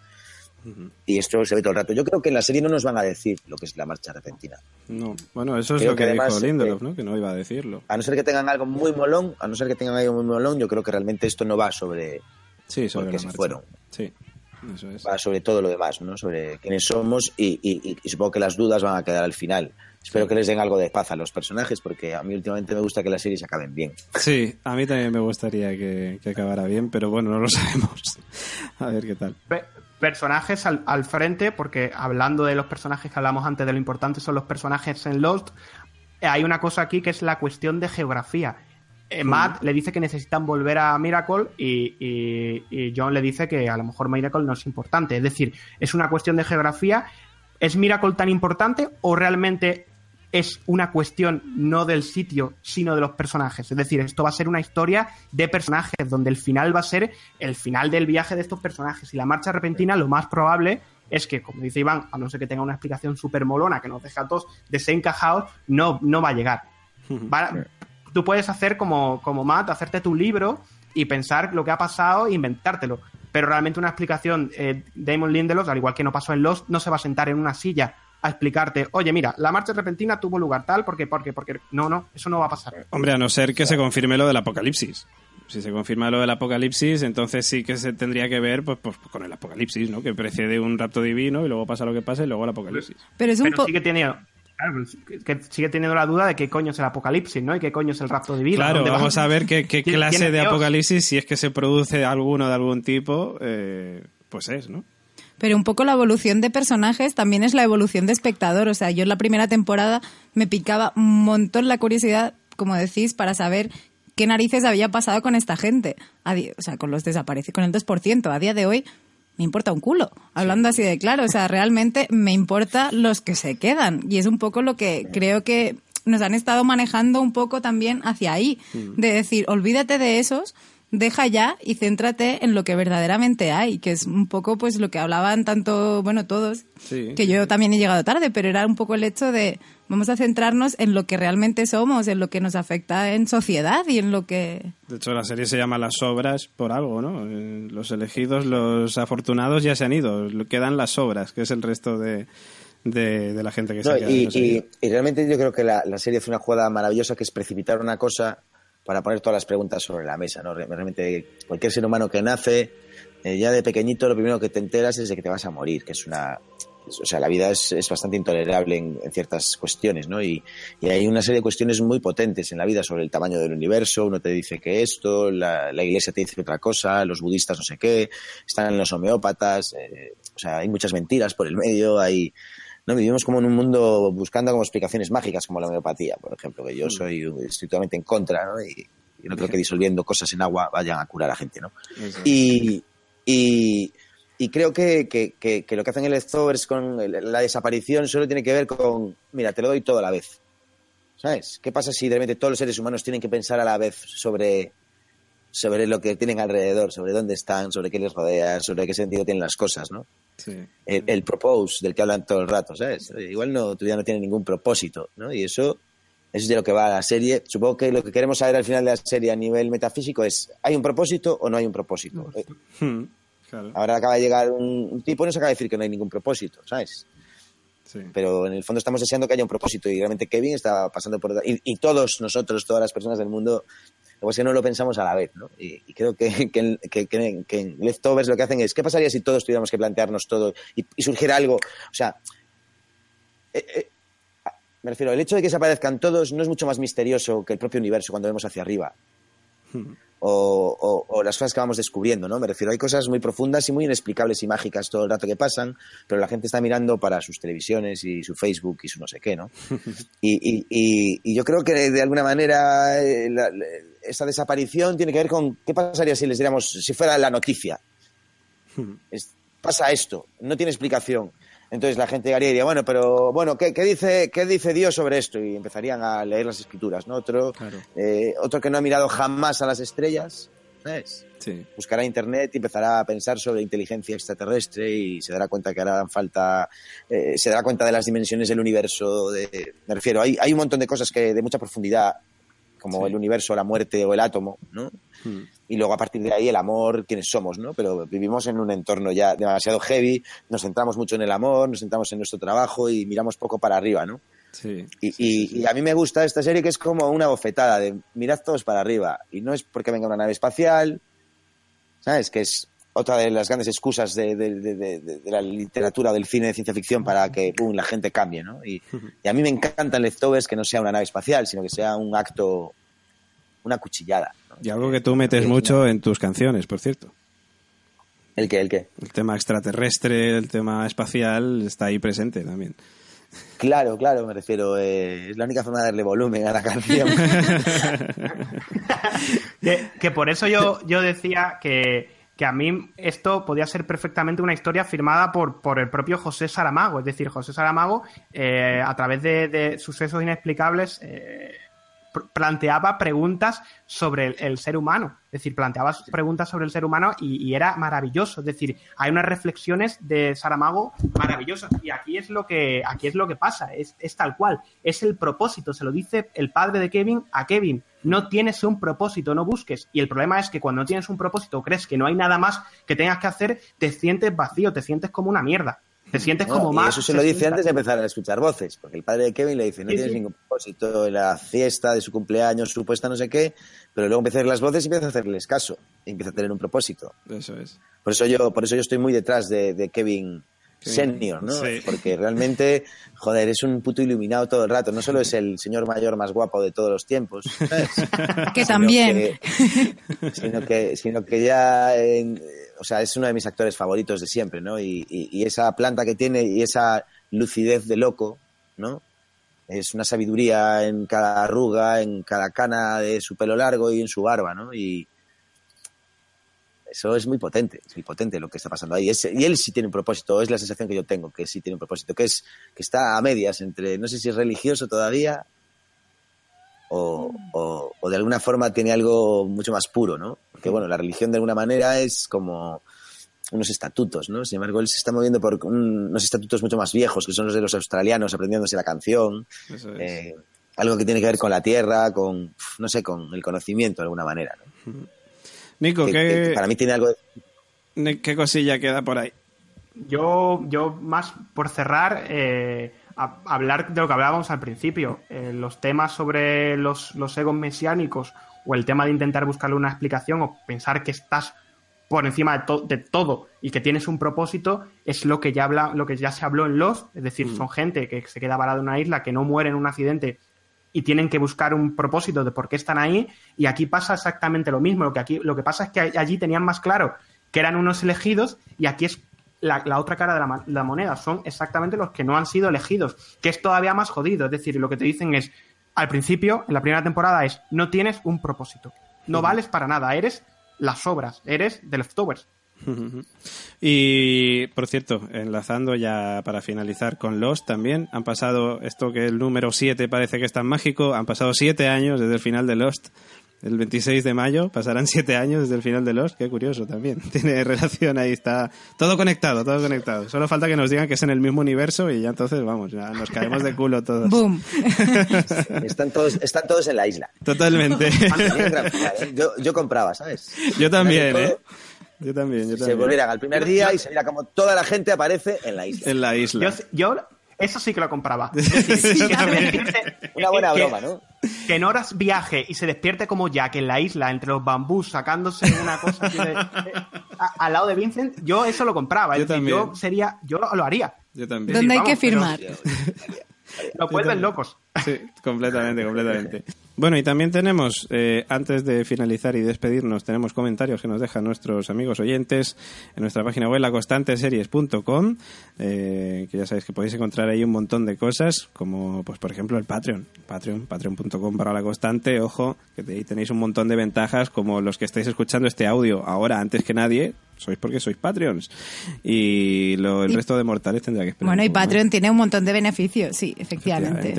Y esto se ve todo el rato. Yo creo que en la serie no nos van a decir lo que es la marcha repentina. No, bueno, eso es lo que, dijo Lindelof, ¿no? Que no iba a decirlo. A no ser que tengan algo muy molón, a no ser que tengan algo muy molón, yo creo que realmente esto no va sobre, sí, sobre que se fueron. Sí, eso es. Va sobre todo lo demás, ¿no? Sobre quiénes somos y, y, supongo que las dudas van a quedar al final. Espero que les den algo de paz a los personajes porque a mí últimamente me gusta que las series acaben bien. Sí, a mí también me gustaría que, que acabara bien, pero bueno, no lo sabemos. a ver qué tal personajes al, frente, porque hablando de los personajes que hablamos antes de lo importante son los personajes en Lost, hay una cosa aquí que es la cuestión de geografía. Eh, Matt le dice que necesitan volver a Miracle y, y, John le dice que a lo mejor Miracle no es importante. Es decir, es una cuestión de geografía. ¿Es Miracle tan importante o realmente es una cuestión no del sitio, sino de los personajes. Es decir, esto va a ser una historia de personajes, donde el final va a ser el final del viaje de estos personajes. Y la marcha repentina, lo más probable es que, como dice Iván, a no ser que tenga una explicación súper molona que nos deja a todos desencajados, no, no va a llegar. tú puedes hacer como, como Matt, hacerte tu libro y pensar lo que ha pasado e inventártelo pero realmente una explicación, eh, Damon Lindelof, al igual que no pasó en Lost, no se va a sentar en una silla a explicarte, oye, mira, la marcha repentina tuvo lugar tal, porque, porque, porque. No, no, eso no va a pasar. Hombre, a no ser que se confirme lo del apocalipsis. Si se confirma lo del apocalipsis, entonces sí que se tendría que ver pues, pues con el apocalipsis, ¿no? Que precede un rapto divino y luego pasa lo que pasa y luego el apocalipsis. Pero es un Pero sí que tiene, claro, que sigue teniendo la duda de qué coño es el apocalipsis, ¿no? Y qué coño es el rapto divino. Claro, ¿Dónde vamos va? a ver qué, qué ¿Quién- clase de Dios? apocalipsis, si es que se produce alguno de algún tipo, eh, pues es, ¿no? Pero un poco la evolución de personajes también es la evolución de espectador. O sea, yo en la primera temporada me picaba un montón la curiosidad, como decís, para saber qué narices había pasado con esta gente. O sea, con los desaparecidos, con el 2%. A día de hoy me importa un culo. Hablando así de claro, o sea, realmente me importa los que se quedan. Y es un poco lo que creo que nos han estado manejando un poco también hacia ahí. De decir, olvídate de esos deja ya y céntrate en lo que verdaderamente hay, que es un poco pues lo que hablaban tanto, bueno, todos, Sí. que yo también he llegado tarde, pero era un poco el hecho de vamos a centrarnos en lo que realmente somos, en lo que nos afecta en sociedad y en lo que... De hecho, la serie se llama Las Obras por algo, ¿no? Eh, Los elegidos, los afortunados ya se han ido. Lo- Quedan las obras, que es el resto de, de, de la gente que se No, ha y, y- y realmente yo creo que la, la serie hace una jugada maravillosa que es precipitar una cosa para poner todas las preguntas sobre la mesa. ¿no? Re- Realmente cualquier ser humano que nace, eh, ya de pequeñito lo primero que te enteras es de que te vas a morir, que es una... O sea, la vida es, es bastante intolerable en, en ciertas cuestiones, ¿no? Y, y hay una serie de cuestiones muy potentes en la vida sobre el tamaño del universo. Uno te dice que esto, la, la iglesia te dice otra cosa, los budistas no sé qué, están los homeópatas, eh, o sea, hay muchas mentiras por el medio, hay, ¿no? Vivimos como en un mundo buscando como explicaciones mágicas, como la homeopatía, por ejemplo, que yo soy estrictamente en contra, ¿no? Y, no creo que disolviendo cosas en agua vayan a curar a gente, ¿no? Y, y, y creo que, que, que- que lo que hacen el leftovers con la desaparición solo tiene que ver con, mira, te lo doy todo a la vez. ¿Sabes? ¿Qué pasa si de repente todos los seres humanos tienen que pensar a la vez sobre, sobre lo que tienen alrededor, sobre dónde están, sobre qué les rodea, sobre qué sentido tienen las cosas, ¿no? Sí. el, el propose del que hablan todo el rato, ¿sabes? Igual no, tu vida no tiene ningún propósito, ¿no? Y eso, eso es de lo que va la serie. Supongo que lo que queremos saber al final de la serie a nivel metafísico es, ¿hay un propósito o no hay un propósito? Eh, Hmm, Claro, Ahora acaba de llegar un, un tipo y nos acaba de decir que no hay ningún propósito, ¿sabes? sí. Pero en el fondo estamos deseando que haya un propósito y realmente Kevin está pasando por... Y, y todos nosotros, todas las personas del mundo, luego es que no lo pensamos a la vez, ¿no? Y, y creo que, que, en- que- que- que en Leftovers lo que hacen es, ¿qué pasaría si todos tuviéramos que plantearnos todo y, y surgiera algo? O sea, eh, eh, me refiero, el hecho de que desaparezcan todos no es mucho más misterioso que el propio universo cuando vemos hacia arriba. O, o- o las cosas que vamos descubriendo, ¿no? Me refiero, hay cosas muy profundas y muy inexplicables y mágicas todo el rato que pasan, pero la gente está mirando para sus televisiones y su Facebook y su no sé qué, ¿no? Y, y- y- y yo creo que de alguna manera eh, la- esa desaparición tiene que ver con qué pasaría si les diéramos, si fuera la noticia. Es- pasa esto, no tiene explicación. Entonces la gente llegaría y diría, bueno, pero bueno, ¿qué, qué dice, ¿qué dice Dios sobre esto? Y empezarían a leer las escrituras, ¿no? Otro, Claro. eh, otro que no ha mirado jamás a las estrellas, ¿sabes? Sí. buscará internet y empezará a pensar sobre inteligencia extraterrestre y se dará cuenta que harán falta, eh, se dará cuenta de las dimensiones del universo. De, me refiero, hay, hay un montón de cosas que de mucha profundidad, como Sí. el universo, la muerte o el átomo, ¿no? Hmm. Y luego a partir de ahí el amor, quiénes somos, ¿no? Pero vivimos en un entorno ya demasiado heavy, nos centramos mucho en el amor, nos centramos en nuestro trabajo y miramos poco para arriba, ¿no? Sí. Y, y- y a mí me gusta esta serie que es como una bofetada de mirad todos para arriba. Y no es porque venga una nave espacial, ¿sabes? Que es otra de las grandes excusas de, de- de- de- de- de la literatura, del cine de ciencia ficción para que la gente cambie, ¿no? Y, y a mí me encantan Leftovers que no sea una nave espacial, sino que sea un acto, una cuchillada. ¿no? Y algo que tú metes Sí, mucho en tus canciones, por cierto. ¿El qué? ¿El qué? El tema extraterrestre, el tema espacial está ahí presente también. Claro, claro, me refiero. eh, es la única forma de darle volumen a la canción. Que, que por eso yo, yo decía que, que a mí esto podía ser perfectamente una historia firmada por, por el propio José Saramago. Es decir, José Saramago, eh, a través de, de sucesos inexplicables, eh, planteaba preguntas sobre el, ser humano. Es decir, planteaba preguntas sobre el ser humano y, era maravilloso. Es decir, hay unas reflexiones de Saramago maravillosas. Y aquí es lo que, aquí es lo que pasa. Es, es tal cual. Es el propósito. Se lo dice el padre de Kevin a Kevin. No tienes un propósito, no busques. Y el problema es que cuando no tienes un propósito, crees que no hay nada más que tengas que hacer, te sientes vacío, te sientes como una mierda. Te sientes como más. eso se lo dice antes de empezar a escuchar voces, porque el padre de Kevin le dice: No tienes ningún propósito en la fiesta de su cumpleaños, supuesta no sé qué, pero luego empieza a ver las voces y empieza a hacerles caso, y empieza a tener un propósito. Eso es. Por eso yo, por eso yo estoy muy detrás de, Kevin Senior, ¿no? Porque realmente, joder, es un puto iluminado todo el rato. No solo es el señor mayor más guapo de todos los tiempos, que también. sino, que, sino que ya o sea, es uno de mis actores favoritos de siempre, ¿no? Y, esa planta que tiene y esa lucidez de loco, ¿no? Es una sabiduría en cada arruga, en cada cana de su pelo largo y en su barba, ¿no? Y eso es muy potente, es muy potente lo que está pasando ahí. y él sí tiene un propósito, es la sensación que yo tengo, que sí tiene un propósito, que es que está a medias entre, no sé si es religioso todavía o, o, de alguna forma tiene algo mucho más puro, ¿no? Porque, bueno, la religión de alguna manera es como unos estatutos, ¿no? Sin embargo, él se está moviendo por unos estatutos mucho más viejos, que son los de los australianos aprendiéndose la canción. Eh, algo que tiene que ver con la tierra, con, no sé, con el conocimiento de alguna manera, ¿no? Nico, ¿qué, para mí tiene algo de... ¿Qué cosilla queda por ahí? Yo, yo más por cerrar, eh, hablar de lo que hablábamos al principio, eh, los temas sobre los, los egos mesiánicos o el tema de intentar buscarle una explicación o pensar que estás por encima de, de, todo y que tienes un propósito es lo que ya habla, lo que ya se habló en Los, es decir, mm. son gente que se queda varada en una isla, que no muere en un accidente y tienen que buscar un propósito de por qué están ahí y aquí pasa exactamente lo mismo, lo que aquí lo que pasa es que allí tenían más claro que eran unos elegidos y aquí es la, otra cara de la, moneda. Son exactamente los que no han sido elegidos, que es todavía más jodido. Es decir, lo que te dicen es, al principio, en la primera temporada, es, no tienes un propósito. No vales para nada, eres las obras, eres de leftovers. Y por cierto, enlazando ya para finalizar con Lost también, han pasado esto que el número 7 parece que es tan mágico, han pasado 7 años desde el final de Lost el 26 de mayo, pasarán siete años desde el final de Lost, qué curioso también. Tiene relación ahí, está todo conectado, todo conectado. Solo falta que nos digan que es en el mismo universo y ya entonces, vamos, ya nos caemos de culo todos. ¡Boom! están, todos, están todos en la isla. Totalmente. ¿eh? yo, yo compraba, ¿sabes? Yo también, ¿eh? Yo también, yo también. Se volvieran al primer día y se viera como toda la gente aparece en la isla. En la isla. yo eso sí que lo compraba. Una buena broma, ¿no? Que en horas viaje y se despierte como Jack en la isla, entre los bambús, sacándose una cosa al lado de Vincent, yo eso lo compraba. Yo, yo sería, yo lo haría. Yo también. ¿Dónde hay que firmar? Lo vuelven locos. Sí, completamente, completamente. Bueno, y también tenemos, eh, antes de finalizar y despedirnos, tenemos comentarios que nos dejan nuestros amigos oyentes en nuestra página web, laconstanteseries.com, eh, que ya sabéis que podéis encontrar ahí un montón de cosas, como, pues por ejemplo, el Patreon, Patreon, patreon.com para la constante, ojo, que ahí tenéis un montón de ventajas, como los que estáis escuchando este audio ahora, antes que nadie, sois porque sois Patreons. Y lo, el resto de mortales tendrá que esperar. Bueno, y Patreon tiene un montón de beneficios, sí, efectivamente.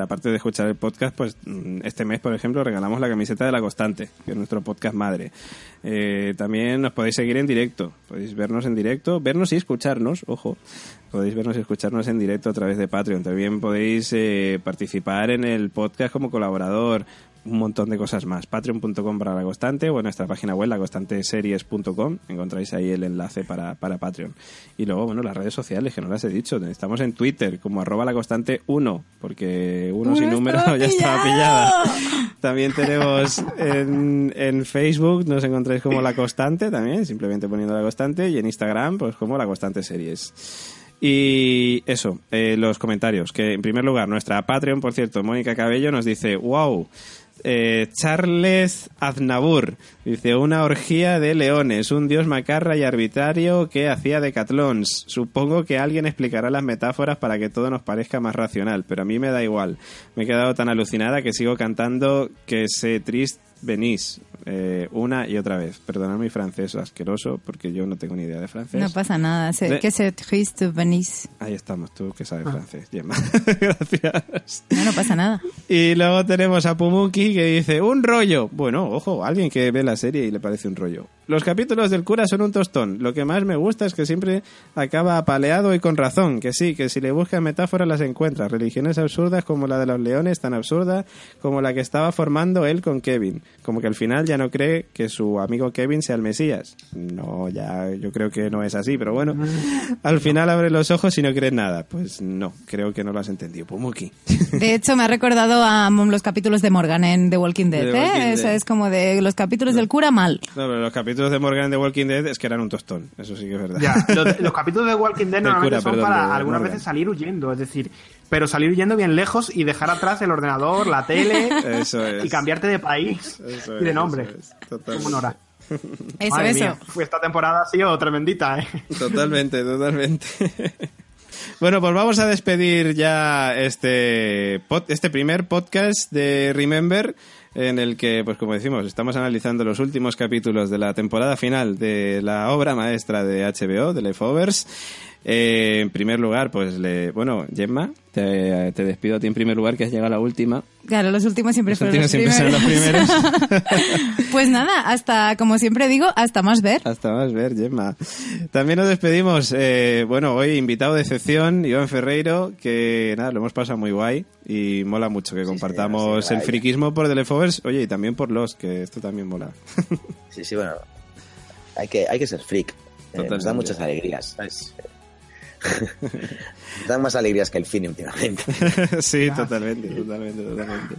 Aparte de escuchar el podcast, pues este este mes, por ejemplo, regalamos la camiseta de La Constante, que es nuestro podcast madre. Eh, también nos podéis seguir en directo, podéis vernos en directo, vernos y escucharnos, ojo, podéis vernos y escucharnos en directo a través de Patreon. También podéis eh, participar en el podcast como colaborador, un montón de cosas más. Patreon.com para la constante o en nuestra página web, laconstanteseries.com. Encontráis ahí el enlace para, para Patreon. Y luego, bueno, las redes sociales, que no las he dicho. Estamos en Twitter como arroba la constante 1, porque uno sin número ya estaba pillada. También tenemos en, en Facebook, nos encontráis como la constante también, simplemente poniendo la constante. Y en Instagram, pues como la constante series. Y eso, eh, los comentarios. Que en primer lugar, nuestra Patreon, por cierto, Mónica Cabello, nos dice: ¡Wow! Eh, Charles Aznavour dice una orgía de leones, un dios macarra y arbitrario que hacía decatlons. Supongo que alguien explicará las metáforas para que todo nos parezca más racional, pero a mí me da igual. Me he quedado tan alucinada que sigo cantando que sé triste venís eh, una y otra vez. Perdonad mi francés asqueroso porque yo no tengo ni idea de francés. No pasa nada. De- Que se triste venís. Ahí estamos, tú que Ah. sabes francés, Gemma. Gracias. No, no pasa nada. Y luego tenemos a Pumuki que dice, un rollo. Bueno, ojo, alguien que ve la serie y le parece un rollo. Los capítulos del cura son un tostón. Lo que más me gusta es que siempre acaba apaleado y con razón. Que sí, que si le buscas metáforas las encuentra. Religiones absurdas como la de los leones, tan absurda como la que estaba formando él con Kevin. Como que al final ya no cree que su amigo Kevin sea el Mesías. No, ya yo creo que no es así, pero bueno. Al final abre los ojos y no crees nada. Pues no, creo que no lo has entendido. Pumuki. De hecho, me ha recordado a mm, los capítulos de Morgan en The Walking Dead. The ¿eh? Walking Eso Dead. es como de los capítulos del cura mal. No, pero los capítulos de Morgan de Walking Dead es que eran un tostón. Eso sí que es verdad. Ya, los, los capítulos de Walking Dead normalmente cura, son perdón, para de algunas Morgan. veces salir huyendo, es decir, pero salir huyendo bien lejos y dejar atrás el ordenador, la tele Eso es. y cambiarte de país Eso y de es, nombre. eso es, totalmente. Como Nora. Eso, Madre eso. mía, esta temporada ha sido tremendita, ¿eh? Totalmente, totalmente. Bueno, pues vamos a despedir ya este, pod- este primer podcast de Remember, en el que, pues como decimos, estamos analizando los últimos capítulos de la temporada final de la obra maestra de HBO, de Leftovers. Eh, en primer lugar, pues, le, bueno, Gemma, te, te despido a ti en primer lugar, que has llegado a la última. Claro, los últimos siempre Los fueron últimos los siempre primeros. los primeros. pues nada, hasta, como siempre digo, hasta más ver. Hasta más ver, Gemma. También nos despedimos. eh, bueno, hoy invitado de excepción, Iván Ferreiro, que nada, lo hemos pasado muy guay y mola mucho que compartamos sí, el vaya. friquismo por The Leftovers, oye, y también por los, que esto también mola. Sí, sí, bueno. Hay que, hay que ser freak. Eh, nos da muchas alegrías, ¿sabes? dan más alegrías que el cine últimamente. sí, totalmente, totalmente, totalmente.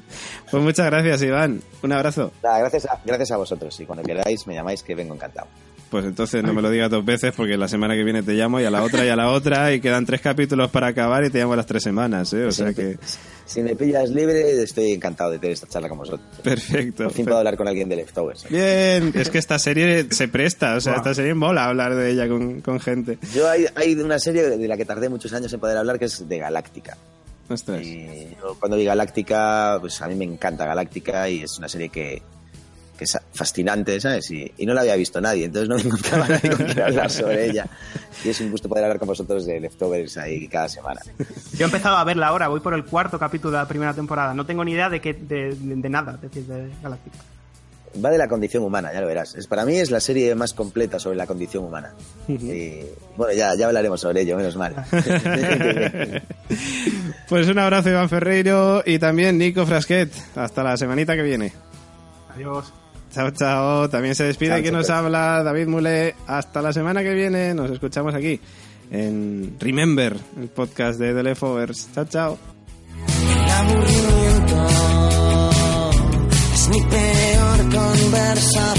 Pues muchas gracias, Iván. Un abrazo. Nada, gracias a, gracias a vosotros. Y cuando queráis me llamáis que vengo encantado. Pues entonces no me lo digas dos veces porque la semana que viene te llamo y a la otra y a la otra y quedan tres capítulos para acabar y te llamo a las tres semanas, ¿eh? O sea que... Si me pillas libre, estoy encantado de tener esta charla con vosotros. Perfecto. Por fin puedo hablar con alguien de Leftovers. Bien, es que esta serie se presta, o sea, esta serie mola hablar de ella con, con gente. Yo hay, hay una serie de la que tardé muchos años en poder hablar que es de Galáctica. Y yo cuando vi Galáctica, pues a mí me encanta Galáctica y es una serie que, que es fascinante, ¿sabes? Y, y no la había visto nadie, entonces no me encontraba nadie con quien hablar sobre ella. Y es un gusto poder hablar con vosotros de Leftovers ahí cada semana. Yo he empezado a verla ahora, voy por el cuarto capítulo de la primera temporada. No tengo ni idea de, qué, de, de- de nada, es decir, de Galáctica. Va de la condición humana, ya lo verás. Es, para mí es la serie más completa sobre la condición humana. Y bueno, ya, ya hablaremos sobre ello, menos mal. Pues un abrazo Iván Ferreiro y también Nico Frasquet. Hasta la semanita que viene. Adiós. Chao, chao. También se despide Chao, quien nos habla, David Mule. Hasta la semana que viene. Nos escuchamos aquí en Remember, el podcast de The Leftovers. Chao, chao. El aburrimiento es mi peor conversación.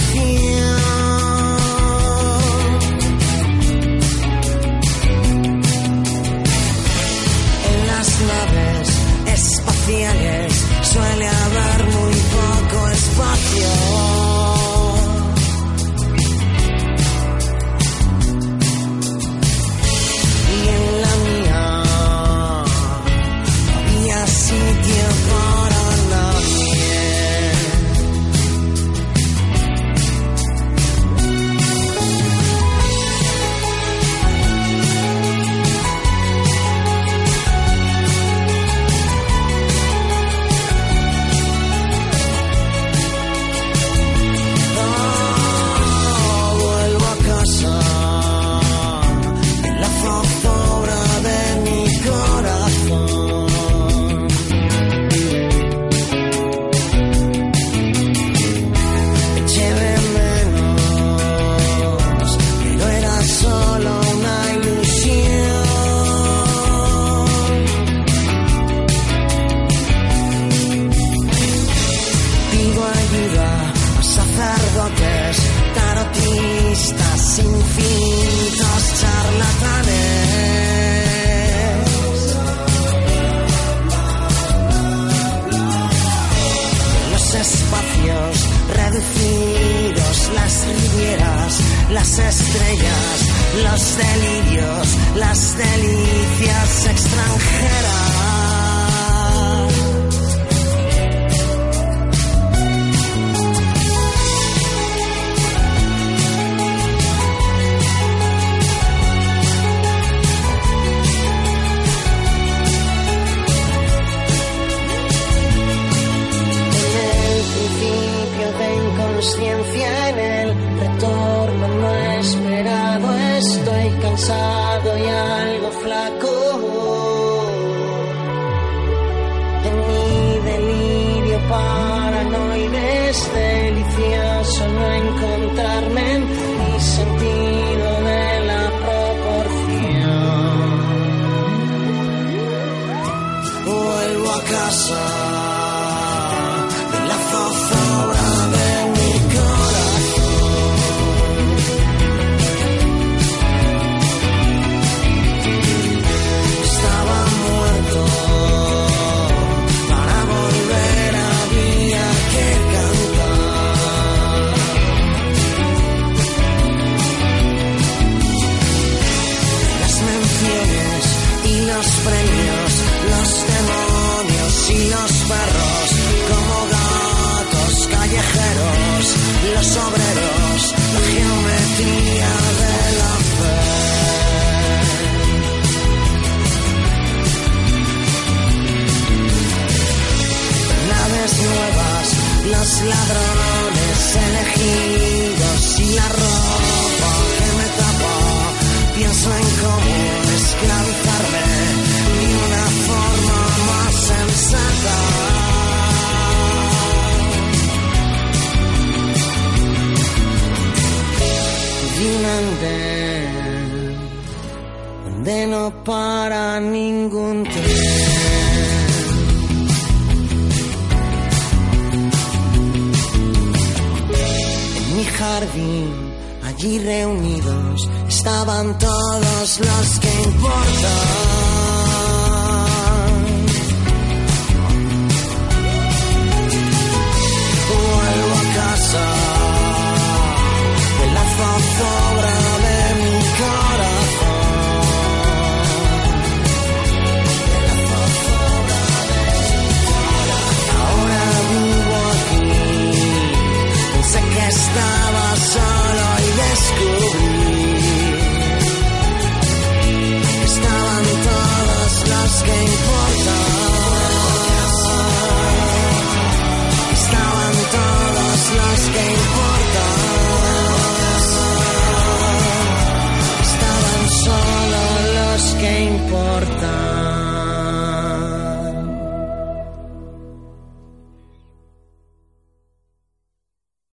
Vuelvo